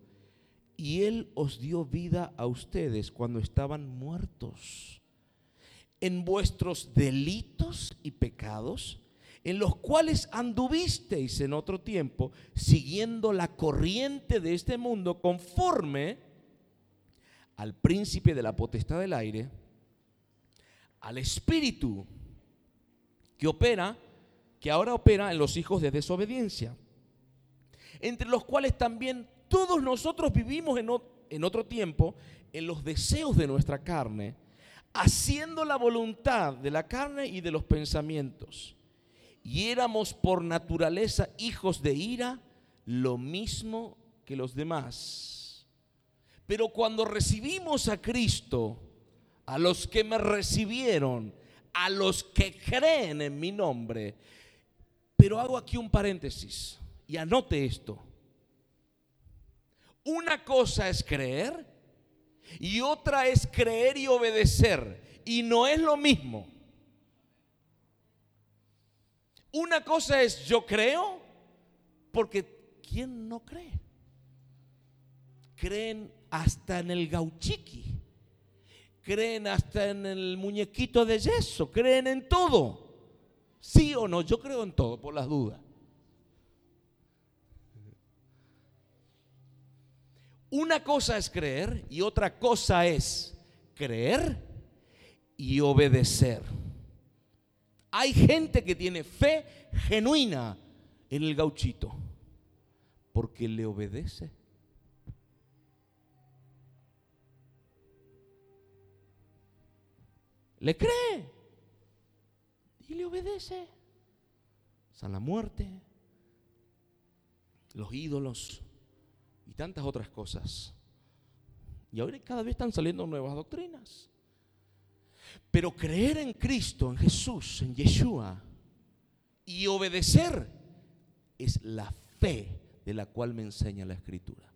y Él os dio vida a ustedes cuando estaban muertos en vuestros delitos y pecados, en los cuales anduvisteis en otro tiempo, siguiendo la corriente de este mundo conforme al príncipe de la potestad del aire, al espíritu que opera, que ahora opera en los hijos de desobediencia, entre los cuales también todos nosotros vivimos en, otro tiempo en los deseos de nuestra carne, haciendo la voluntad de la carne y de los pensamientos. Y éramos por naturaleza hijos de ira, lo mismo que los demás. Pero cuando recibimos a Cristo, a los que me recibieron, a los que creen en mi nombre, pero hago aquí un paréntesis y anote esto. Una cosa es creer y otra es creer y obedecer. Y no es lo mismo. Una cosa es yo creo porque ¿quién no cree? Creen hasta en el gauchiqui. Creen hasta en el muñequito de yeso. Creen en todo. ¿Sí o no? Yo creo en todo por las dudas. Una cosa es creer y otra cosa es creer y obedecer. Hay gente que tiene fe genuina en el gauchito porque le obedece. Le cree y le obedece. San la muerte, los ídolos, y tantas otras cosas. Y ahora cada vez están saliendo nuevas doctrinas. Pero creer en Cristo, en Jesús, en Yeshua y obedecer es la fe de la cual me enseña la Escritura.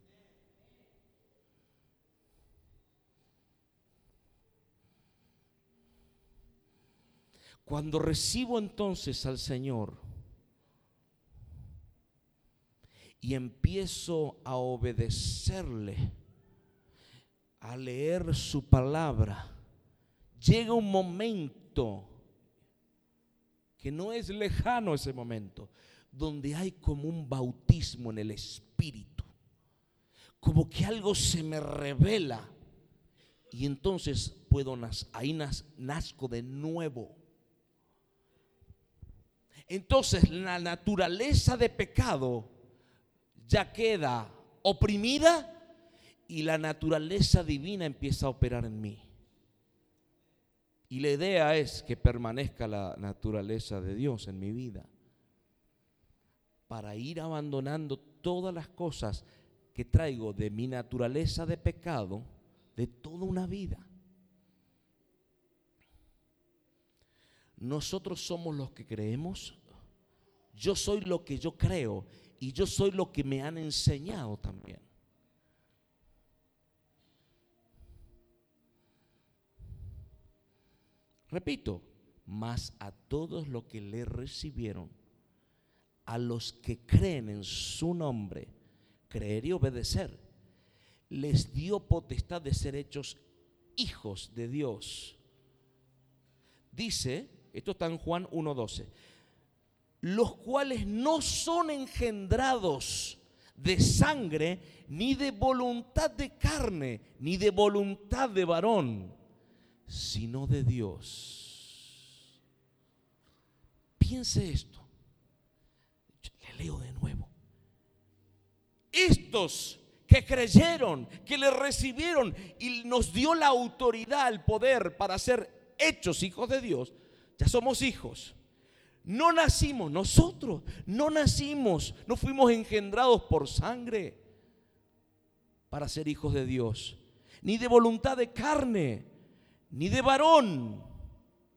Cuando recibo entonces al Señor, y empiezo a obedecerle, a leer su palabra, llega un momento que no es lejano ese momento, donde hay como un bautismo en el Espíritu, como que algo se me revela y entonces puedo ahí nazco de nuevo. Entonces la naturaleza de pecado ya queda oprimida y la naturaleza divina empieza a operar en mí. Y la idea es que permanezca la naturaleza de Dios en mi vida para ir abandonando todas las cosas que traigo de mi naturaleza de pecado de toda una vida. Nosotros somos los que creemos. Yo soy lo que yo creo y yo soy lo que me han enseñado también. Repito, más a todos los que le recibieron, a los que creen en su nombre, creer y obedecer, les dio potestad de ser hechos hijos de Dios. Dice, esto está en Juan 1.12, los cuales no son engendrados de sangre, ni de voluntad de carne, ni de voluntad de varón, sino de Dios. Piense esto. Le leo de nuevo. Estos que creyeron, que le recibieron y nos dio la autoridad, el poder para ser hechos hijos de Dios, ya somos hijos. No nacimos nosotros, no nacimos, no fuimos engendrados por sangre para ser hijos de Dios, ni de voluntad de carne, ni de varón,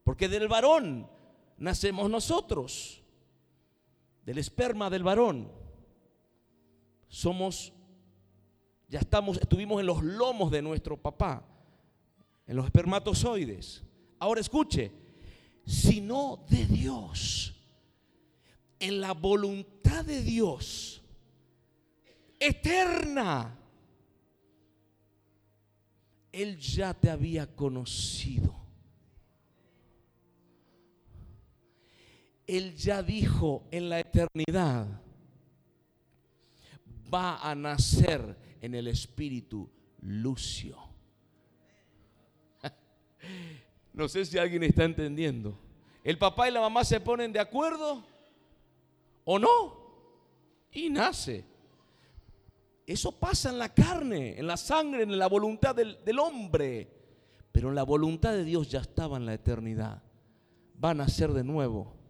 porque del varón nacemos nosotros. del esperma del varón. Somos, ya estamos, estuvimos en los lomos de nuestro papá, en los espermatozoides. Ahora escuche, sino de Dios, en la voluntad de Dios, eterna. Él ya te había conocido. Él ya dijo en la eternidad, va a nacer en el espíritu Lucio. No sé si alguien está entendiendo. El papá y la mamá se ponen de acuerdo o no y nace. Eso pasa en la carne, en la sangre, en la voluntad del, hombre. Pero en la voluntad de Dios ya estaba en la eternidad. Va a nacer de nuevo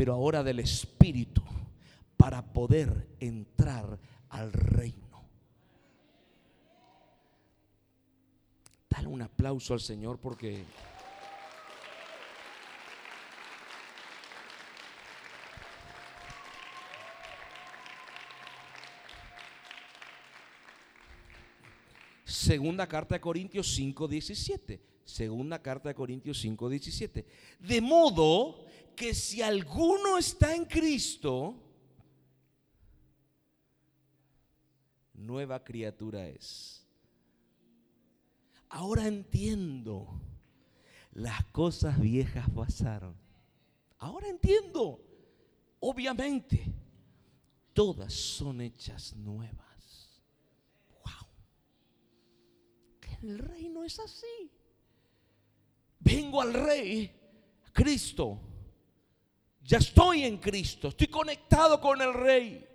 pero ahora del Espíritu, para poder entrar al reino. Un aplauso al Señor porque... Segunda carta de Corintios 5, 17. Segunda carta de Corintios 5, 17. De modo que si alguno está en Cristo, nueva criatura es. Ahora entiendo, las cosas viejas pasaron. Ahora entiendo, obviamente, todas son hechas nuevas. Wow. El reino es así. Vengo al rey, Cristo ya estoy en Cristo, estoy conectado con el Rey.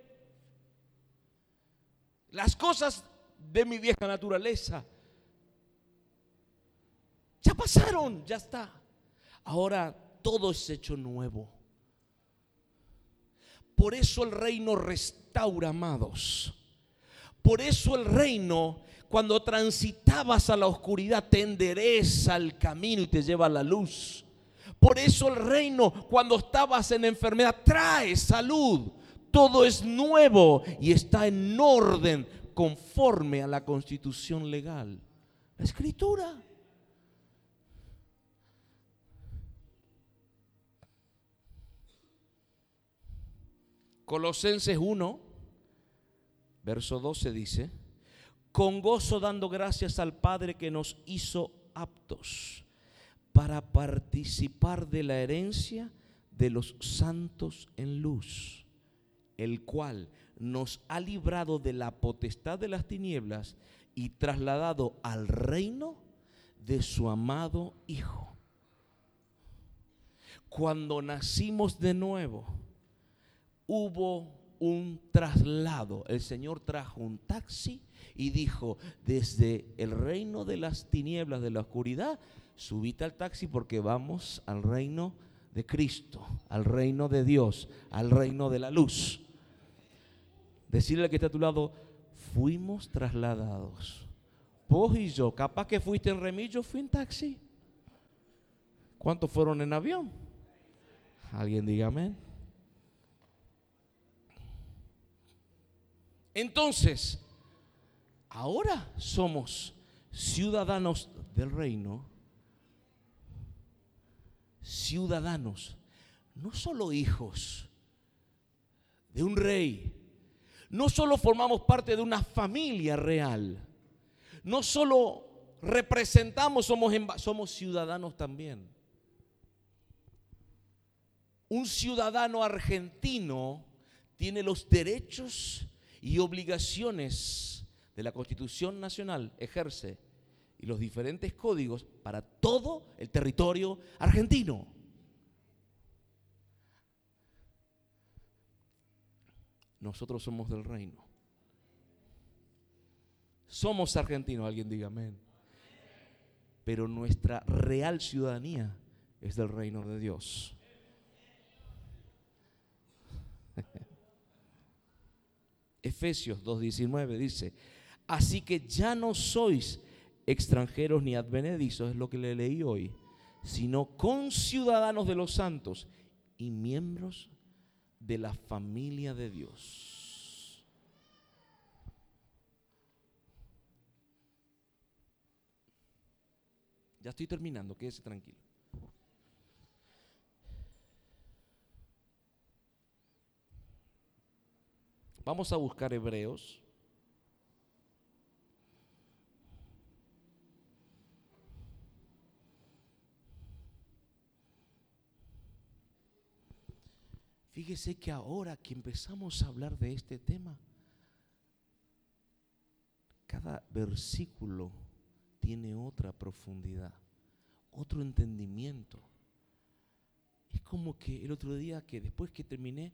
Las cosas de mi vieja naturaleza ya pasaron, ya está. Ahora todo es hecho nuevo. Por eso el reino restaura, amados. Por eso el reino, cuando transitabas a la oscuridad, te endereza el camino y te lleva a la luz. Por eso el reino, cuando estabas en enfermedad, trae salud. Todo es nuevo y está en orden conforme a la constitución legal. La escritura. Colosenses 1, verso 12 dice, con gozo dando gracias al Padre que nos hizo aptos para participar de la herencia de los santos en luz, el cual nos ha librado de la potestad de las tinieblas y trasladado al reino de su amado Hijo. Cuando nacimos de nuevo, hubo un traslado. El Señor trajo un taxi y dijo, desde el reino de las tinieblas, de la oscuridad, subite al taxi porque vamos al reino de Cristo, al reino de Dios, al reino de la luz. Decirle que está a tu lado, fuimos trasladados. Vos y yo, capaz que fuiste en remillo, fui en taxi. ¿Cuántos fueron en avión? Alguien diga Entonces, ahora somos ciudadanos del reino ciudadanos, no solo hijos de un rey, no solo formamos parte de una familia real, no solo representamos, somos, somos ciudadanos también. Un ciudadano argentino tiene los derechos y obligaciones de la Constitución Nacional, ejerce y los diferentes códigos para todo el territorio argentino. Nosotros somos del reino. Somos argentinos, alguien diga amén. Pero nuestra real ciudadanía es del reino de Dios. Efesios 2.19 dice, así que ya no sois extranjeros ni advenedizos, es lo que le leí hoy, sino conciudadanos de los santos y miembros de la familia de Dios. Ya estoy terminando, quédese tranquilo. Vamos a buscar Hebreos. Fíjese que ahora que empezamos a hablar de este tema, cada versículo tiene otra profundidad, otro entendimiento. Es como que el otro día que después que terminé,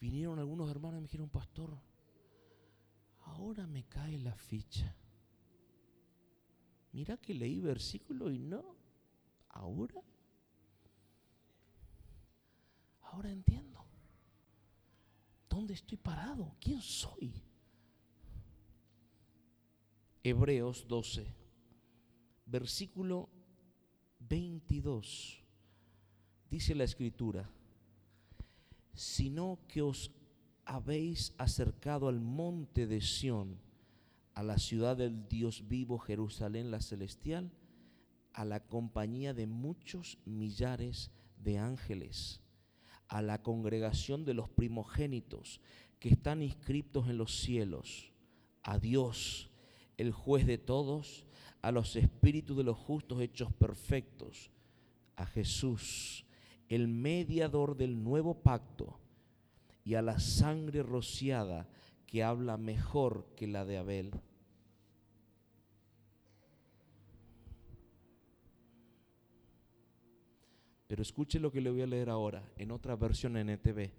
vinieron algunos hermanos y me dijeron, pastor, ahora me cae la ficha. Mira que leí versículo y no, ahora, ahora entiendo. ¿Dónde estoy parado? ¿Quién soy? Hebreos 12, versículo 22. Dice la escritura, sino que os habéis acercado al monte de Sión, a la ciudad del Dios vivo, Jerusalén la celestial, a la compañía de muchos millares de ángeles a la congregación de los primogénitos que están inscriptos en los cielos, a Dios, el juez de todos, a los espíritus de los justos hechos perfectos, a Jesús, el mediador del nuevo pacto, y a la sangre rociada que habla mejor que la de Abel. Pero escuche lo que le voy a leer ahora, en otra versión en ETV.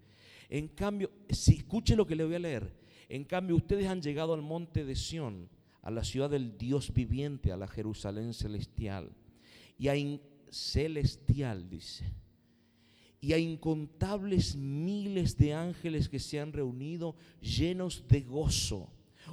En cambio, si escuche lo que le voy a leer. En cambio, ustedes han llegado al monte de Sión, a la ciudad del Dios viviente, a la Jerusalén celestial. Y a celestial, dice. Y a incontables miles de ángeles que se han reunido llenos de gozo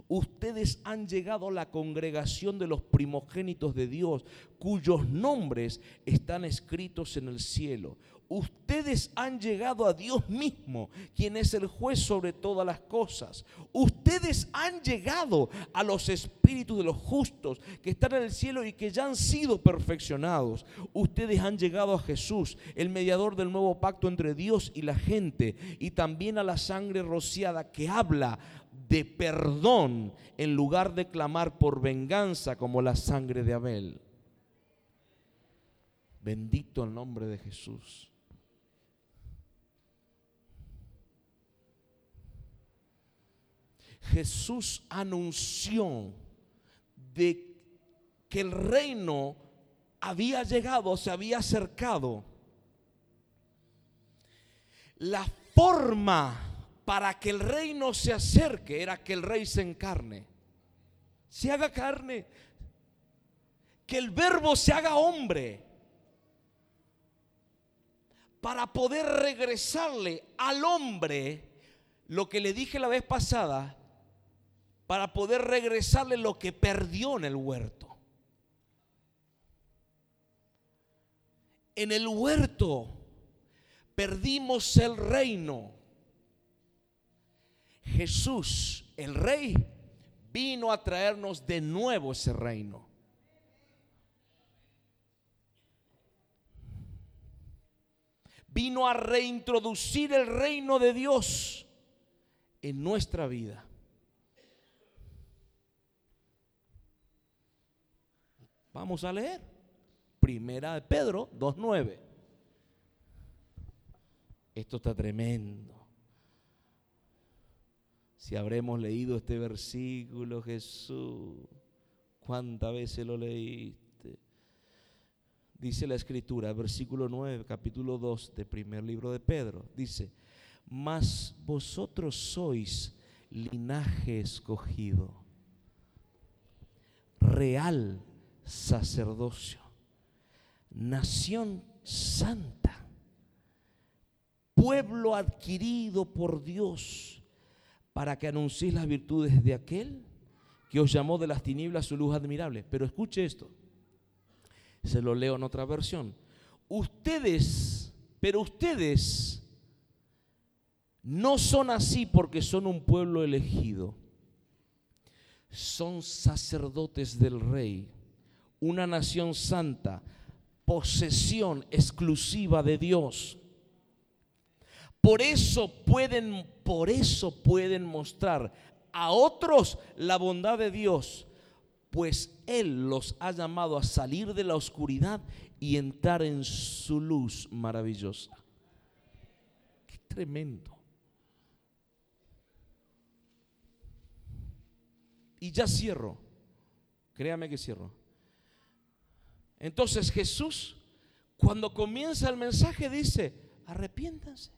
ustedes han llegado a la congregación de los primogénitos de Dios, cuyos nombres están escritos en el cielo. Ustedes han llegado a Dios mismo, quien es el juez sobre todas las cosas. Ustedes han llegado a los espíritus de los justos que están en el cielo y que ya han sido perfeccionados. Ustedes han llegado a Jesús, el mediador del nuevo pacto entre Dios y la gente, y también a la sangre rociada que habla de perdón en lugar de clamar por venganza como la sangre de Abel. Bendito el nombre de Jesús. Jesús anunció de que el reino había llegado, se había acercado. La forma para que el reino se acerque era que el rey se encarne, se haga carne, que el verbo se haga hombre, para poder regresarle al hombre lo que le dije la vez pasada, para poder regresarle lo que perdió en el huerto. En el huerto perdimos el reino Jesús, el rey, vino a traernos de nuevo ese reino. Vino a reintroducir el reino de Dios en nuestra vida. Vamos a leer. Primera de Pedro 2.9. Esto está tremendo. Si habremos leído este versículo, Jesús, ¿cuántas veces lo leíste? Dice la escritura, versículo 9, capítulo 2 del primer libro de Pedro, dice, mas vosotros sois linaje escogido, real sacerdocio, nación santa, pueblo adquirido por Dios para que anunciéis las virtudes de aquel que os llamó de las tinieblas su luz admirable. Pero escuche esto, se lo leo en otra versión. Ustedes, pero ustedes No son así porque son un pueblo elegido. Son sacerdotes del rey, una nación santa, posesión exclusiva de Dios. Por eso pueden, por eso pueden mostrar a otros la bondad de Dios, pues Él los ha llamado a salir de la oscuridad y entrar en su luz maravillosa. Qué tremendo. Y ya cierro. Créame que cierro. Entonces Jesús, cuando comienza el mensaje, dice, arrepiéntanse.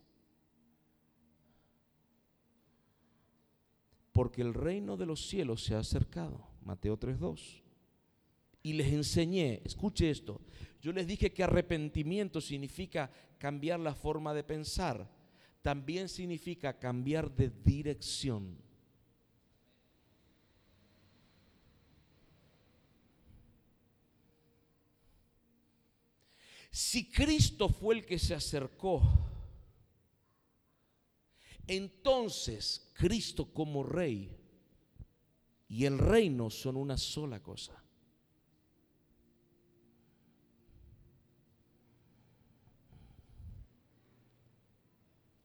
Porque el reino de los cielos se ha acercado. Mateo 3.2. Y les enseñé, escuche esto, yo les dije que arrepentimiento significa cambiar la forma de pensar. También significa cambiar de dirección. Si Cristo fue el que se acercó, entonces Cristo como rey y el reino son una sola cosa.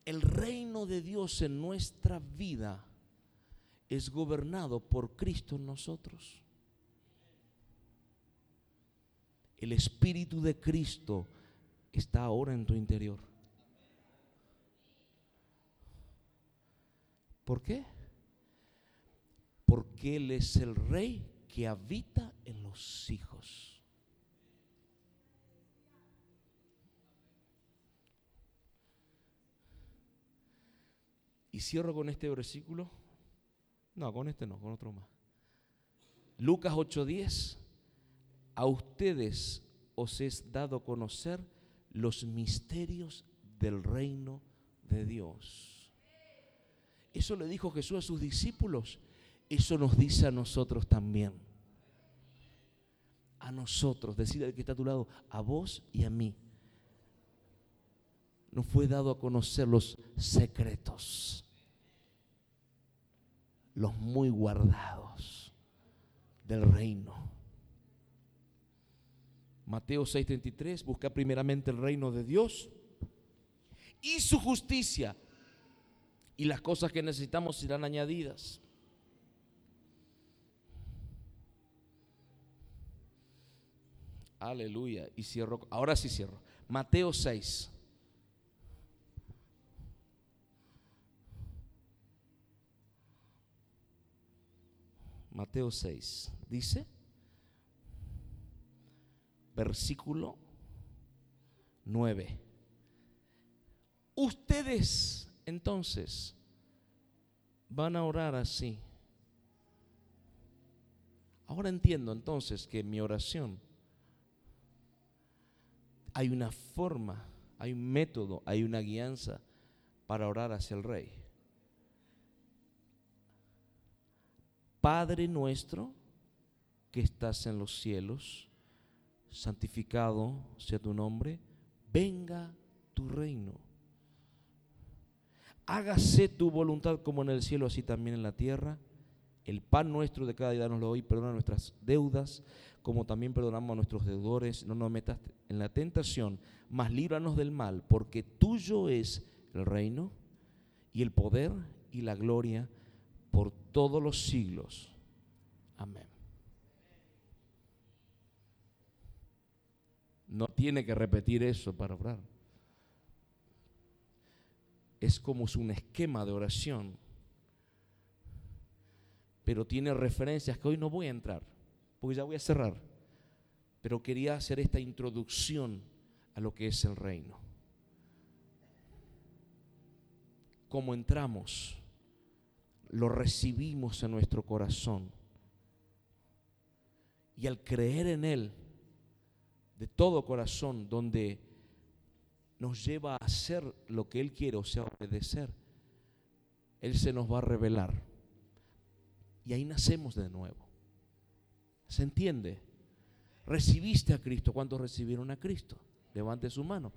El reino de Dios en nuestra vida es gobernado por Cristo en nosotros. El Espíritu de Cristo está ahora en tu interior. ¿Por qué? Porque Él es el Rey que habita en los hijos. Y cierro con este versículo. No, con este no, con otro más. Lucas 8:10 a ustedes os es dado conocer los misterios del reino de Dios. Eso le dijo Jesús a sus discípulos. Eso nos dice a nosotros también. A nosotros, decirle al que está a tu lado, a vos y a mí. Nos fue dado a conocer los secretos, los muy guardados del reino. Mateo 6:33, busca primeramente el reino de Dios y su justicia. Y las cosas que necesitamos serán añadidas. Aleluya. Y cierro. Ahora sí cierro. Mateo 6. Mateo 6. Dice versículo 9. Ustedes entonces van a orar así. Ahora entiendo entonces que mi oración hay una forma, hay un método, hay una guianza para orar hacia el Rey. Padre nuestro que estás en los cielos, santificado sea tu nombre, venga tu reino. Hágase tu voluntad como en el cielo, así también en la tierra. El pan nuestro de cada día lo hoy, perdona nuestras deudas, como también perdonamos a nuestros deudores. No nos metas en la tentación, mas líbranos del mal, porque tuyo es el reino y el poder y la gloria por todos los siglos. Amén. No tiene que repetir eso para orar. Es como un esquema de oración. Pero tiene referencias que hoy no voy a entrar, porque ya voy a cerrar. Pero quería hacer esta introducción a lo que es el reino. Como entramos, lo recibimos en nuestro corazón. Y al creer en Él, de todo corazón, donde nos lleva a hacer lo que Él quiere, o sea, obedecer, Él se nos va a revelar. Y ahí nacemos de nuevo. ¿Se entiende? Recibiste a Cristo. ¿Cuántos recibieron a Cristo? Levante su mano.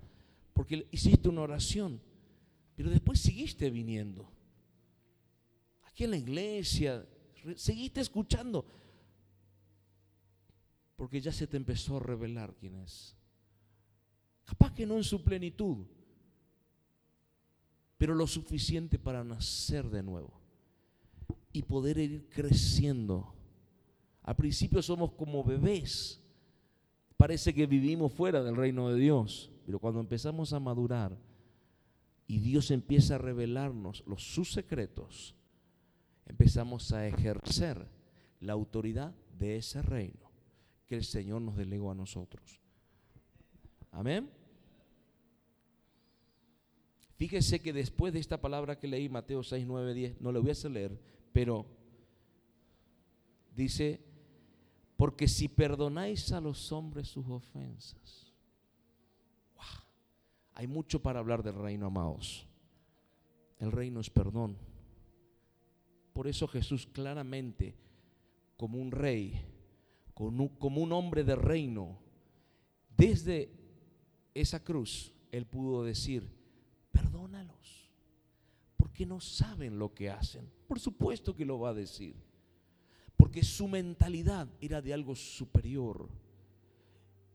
Porque hiciste una oración. Pero después seguiste viniendo. Aquí en la iglesia, seguiste escuchando. Porque ya se te empezó a revelar quién es. Capaz que no en su plenitud, pero lo suficiente para nacer de nuevo y poder ir creciendo. Al principio somos como bebés. Parece que vivimos fuera del reino de Dios, pero cuando empezamos a madurar y Dios empieza a revelarnos los, sus secretos, empezamos a ejercer la autoridad de ese reino que el Señor nos delegó a nosotros. Amén. Fíjese que después de esta palabra que leí, Mateo 6, 9, 10, no le voy a hacer leer, pero dice, porque si perdonáis a los hombres sus ofensas, hay mucho para hablar del reino, amados. El reino es perdón. Por eso Jesús claramente, como un rey, como un hombre de reino, desde esa cruz, él pudo decir, perdónalos, porque no saben lo que hacen. Por supuesto que lo va a decir, porque su mentalidad era de algo superior.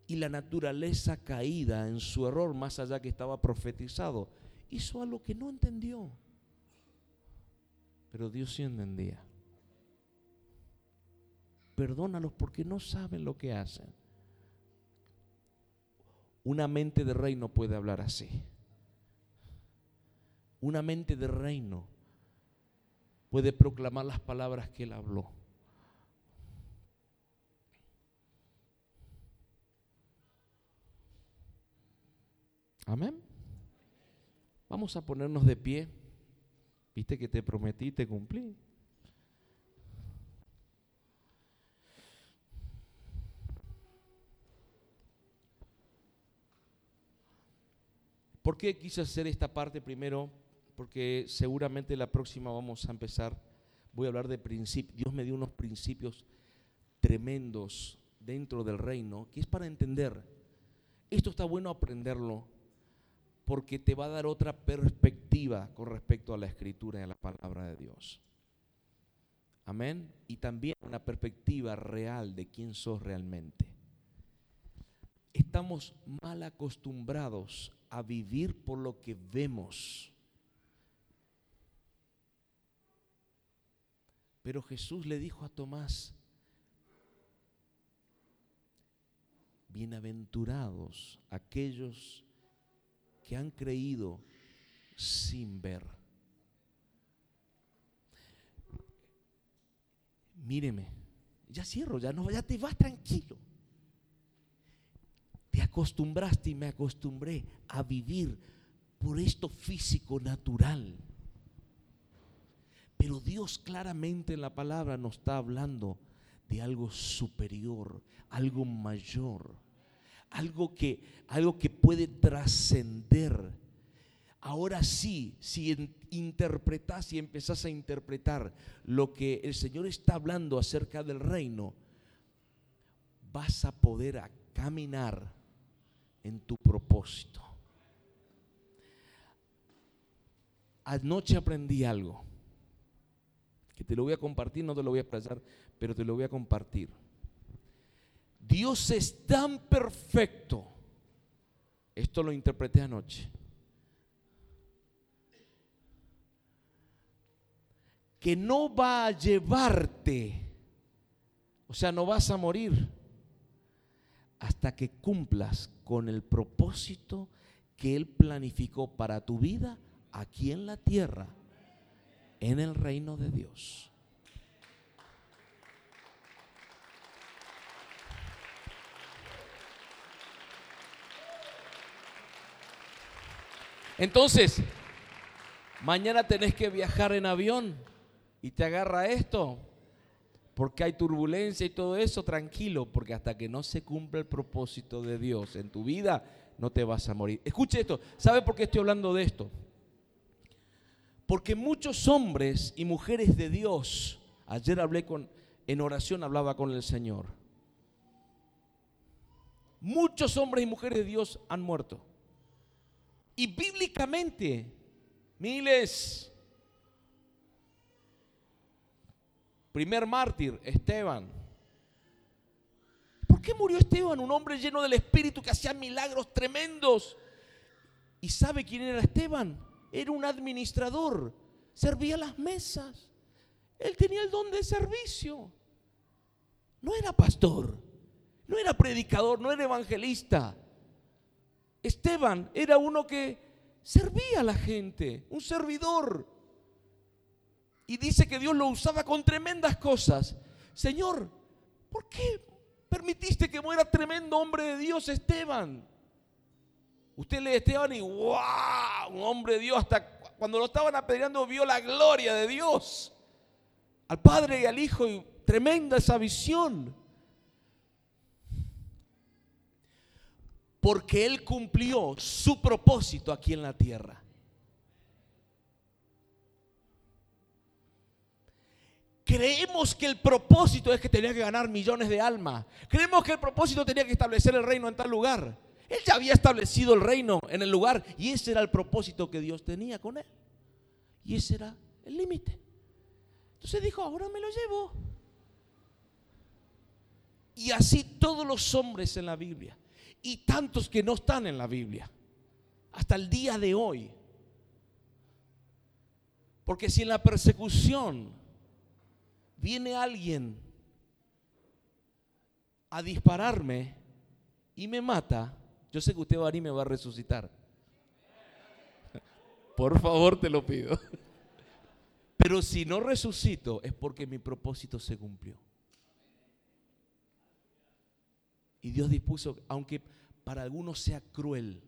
Y la naturaleza caída en su error, más allá que estaba profetizado, hizo algo que no entendió. Pero Dios sí entendía. Perdónalos porque no saben lo que hacen. Una mente de rey no puede hablar así una mente de reino puede proclamar las palabras que él habló. Amén. Vamos a ponernos de pie. Viste que te prometí, te cumplí. ¿Por qué quise hacer esta parte primero? porque seguramente la próxima vamos a empezar, voy a hablar de principios. Dios me dio unos principios tremendos dentro del reino, que es para entender. Esto está bueno aprenderlo porque te va a dar otra perspectiva con respecto a la escritura y a la palabra de Dios. Amén. Y también una perspectiva real de quién sos realmente. Estamos mal acostumbrados a vivir por lo que vemos Pero Jesús le dijo a Tomás, bienaventurados aquellos que han creído sin ver. Míreme, ya cierro, ya no, ya te vas tranquilo. Te acostumbraste y me acostumbré a vivir por esto físico natural. Pero Dios claramente en la palabra nos está hablando de algo superior, algo mayor, algo que, algo que puede trascender. Ahora sí, si interpretas y empezás a interpretar lo que el Señor está hablando acerca del reino, vas a poder caminar en tu propósito. Anoche aprendí algo que te lo voy a compartir, no te lo voy a expresar, pero te lo voy a compartir. Dios es tan perfecto, esto lo interpreté anoche, que no va a llevarte, o sea, no vas a morir hasta que cumplas con el propósito que Él planificó para tu vida aquí en la tierra en el reino de Dios. Entonces, mañana tenés que viajar en avión y te agarra esto, porque hay turbulencia y todo eso, tranquilo, porque hasta que no se cumpla el propósito de Dios en tu vida, no te vas a morir. Escuche esto, ¿sabe por qué estoy hablando de esto? Porque muchos hombres y mujeres de Dios, ayer hablé con, en oración, hablaba con el Señor. Muchos hombres y mujeres de Dios han muerto. Y bíblicamente Miles. Primer mártir, Esteban. ¿Por qué murió Esteban? Un hombre lleno del Espíritu que hacía milagros tremendos. ¿Y sabe quién era Esteban? Era un administrador. Servía las mesas. Él tenía el don de servicio. No era pastor. No era predicador. No era evangelista. Esteban era uno que servía a la gente. Un servidor. Y dice que Dios lo usaba con tremendas cosas. Señor, ¿por qué permitiste que muera tremendo hombre de Dios Esteban? Usted lee Esteban y ¡wow! Un hombre de Dios. Hasta cuando lo estaban apedreando vio la gloria de Dios. Al Padre y al Hijo. Y tremenda esa visión. Porque Él cumplió su propósito aquí en la tierra. Creemos que el propósito es que tenía que ganar millones de almas. Creemos que el propósito tenía que establecer el reino en tal lugar. Él ya había establecido el reino en el lugar y ese era el propósito que Dios tenía con él. Y ese era el límite. Entonces dijo, ahora me lo llevo. Y así todos los hombres en la Biblia y tantos que no están en la Biblia, hasta el día de hoy. Porque si en la persecución viene alguien a dispararme y me mata, yo sé que usted va a venir y me va a resucitar. Por favor, te lo pido. Pero si no resucito es porque mi propósito se cumplió. Y Dios dispuso, aunque para algunos sea cruel,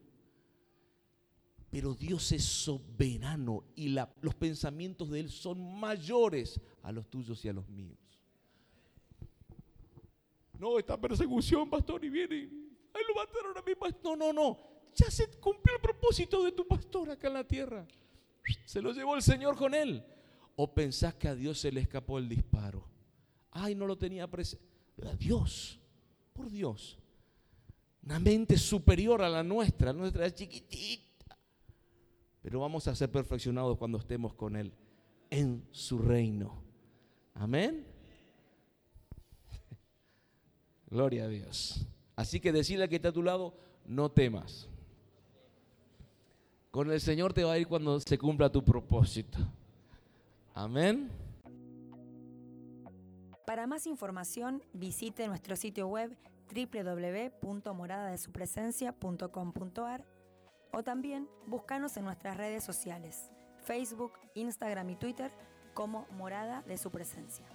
pero Dios es soberano y los pensamientos de Él son mayores a los tuyos y a los míos. No, esta persecución, pastor, y viene, ahí lo mataron a mi pastor. No, no, no. Ya se cumplió el propósito de tu pastor acá en la tierra. Se lo llevó el Señor con él. ¿O pensás que a Dios se le escapó el disparo? Ay, no lo tenía presente. Dios, por Dios. Una mente superior a la nuestra, nuestra es chiquitita pero vamos a ser perfeccionados cuando estemos con Él en su reino. Amén. Gloria a Dios. Así que decirle que está a tu lado, no temas. Con el Señor te va a ir cuando se cumpla tu propósito. Amén. Para más información, visite nuestro sitio web www.moradadesupresencia.com.ar o también búscanos en nuestras redes sociales, Facebook, Instagram y Twitter como Morada de su Presencia.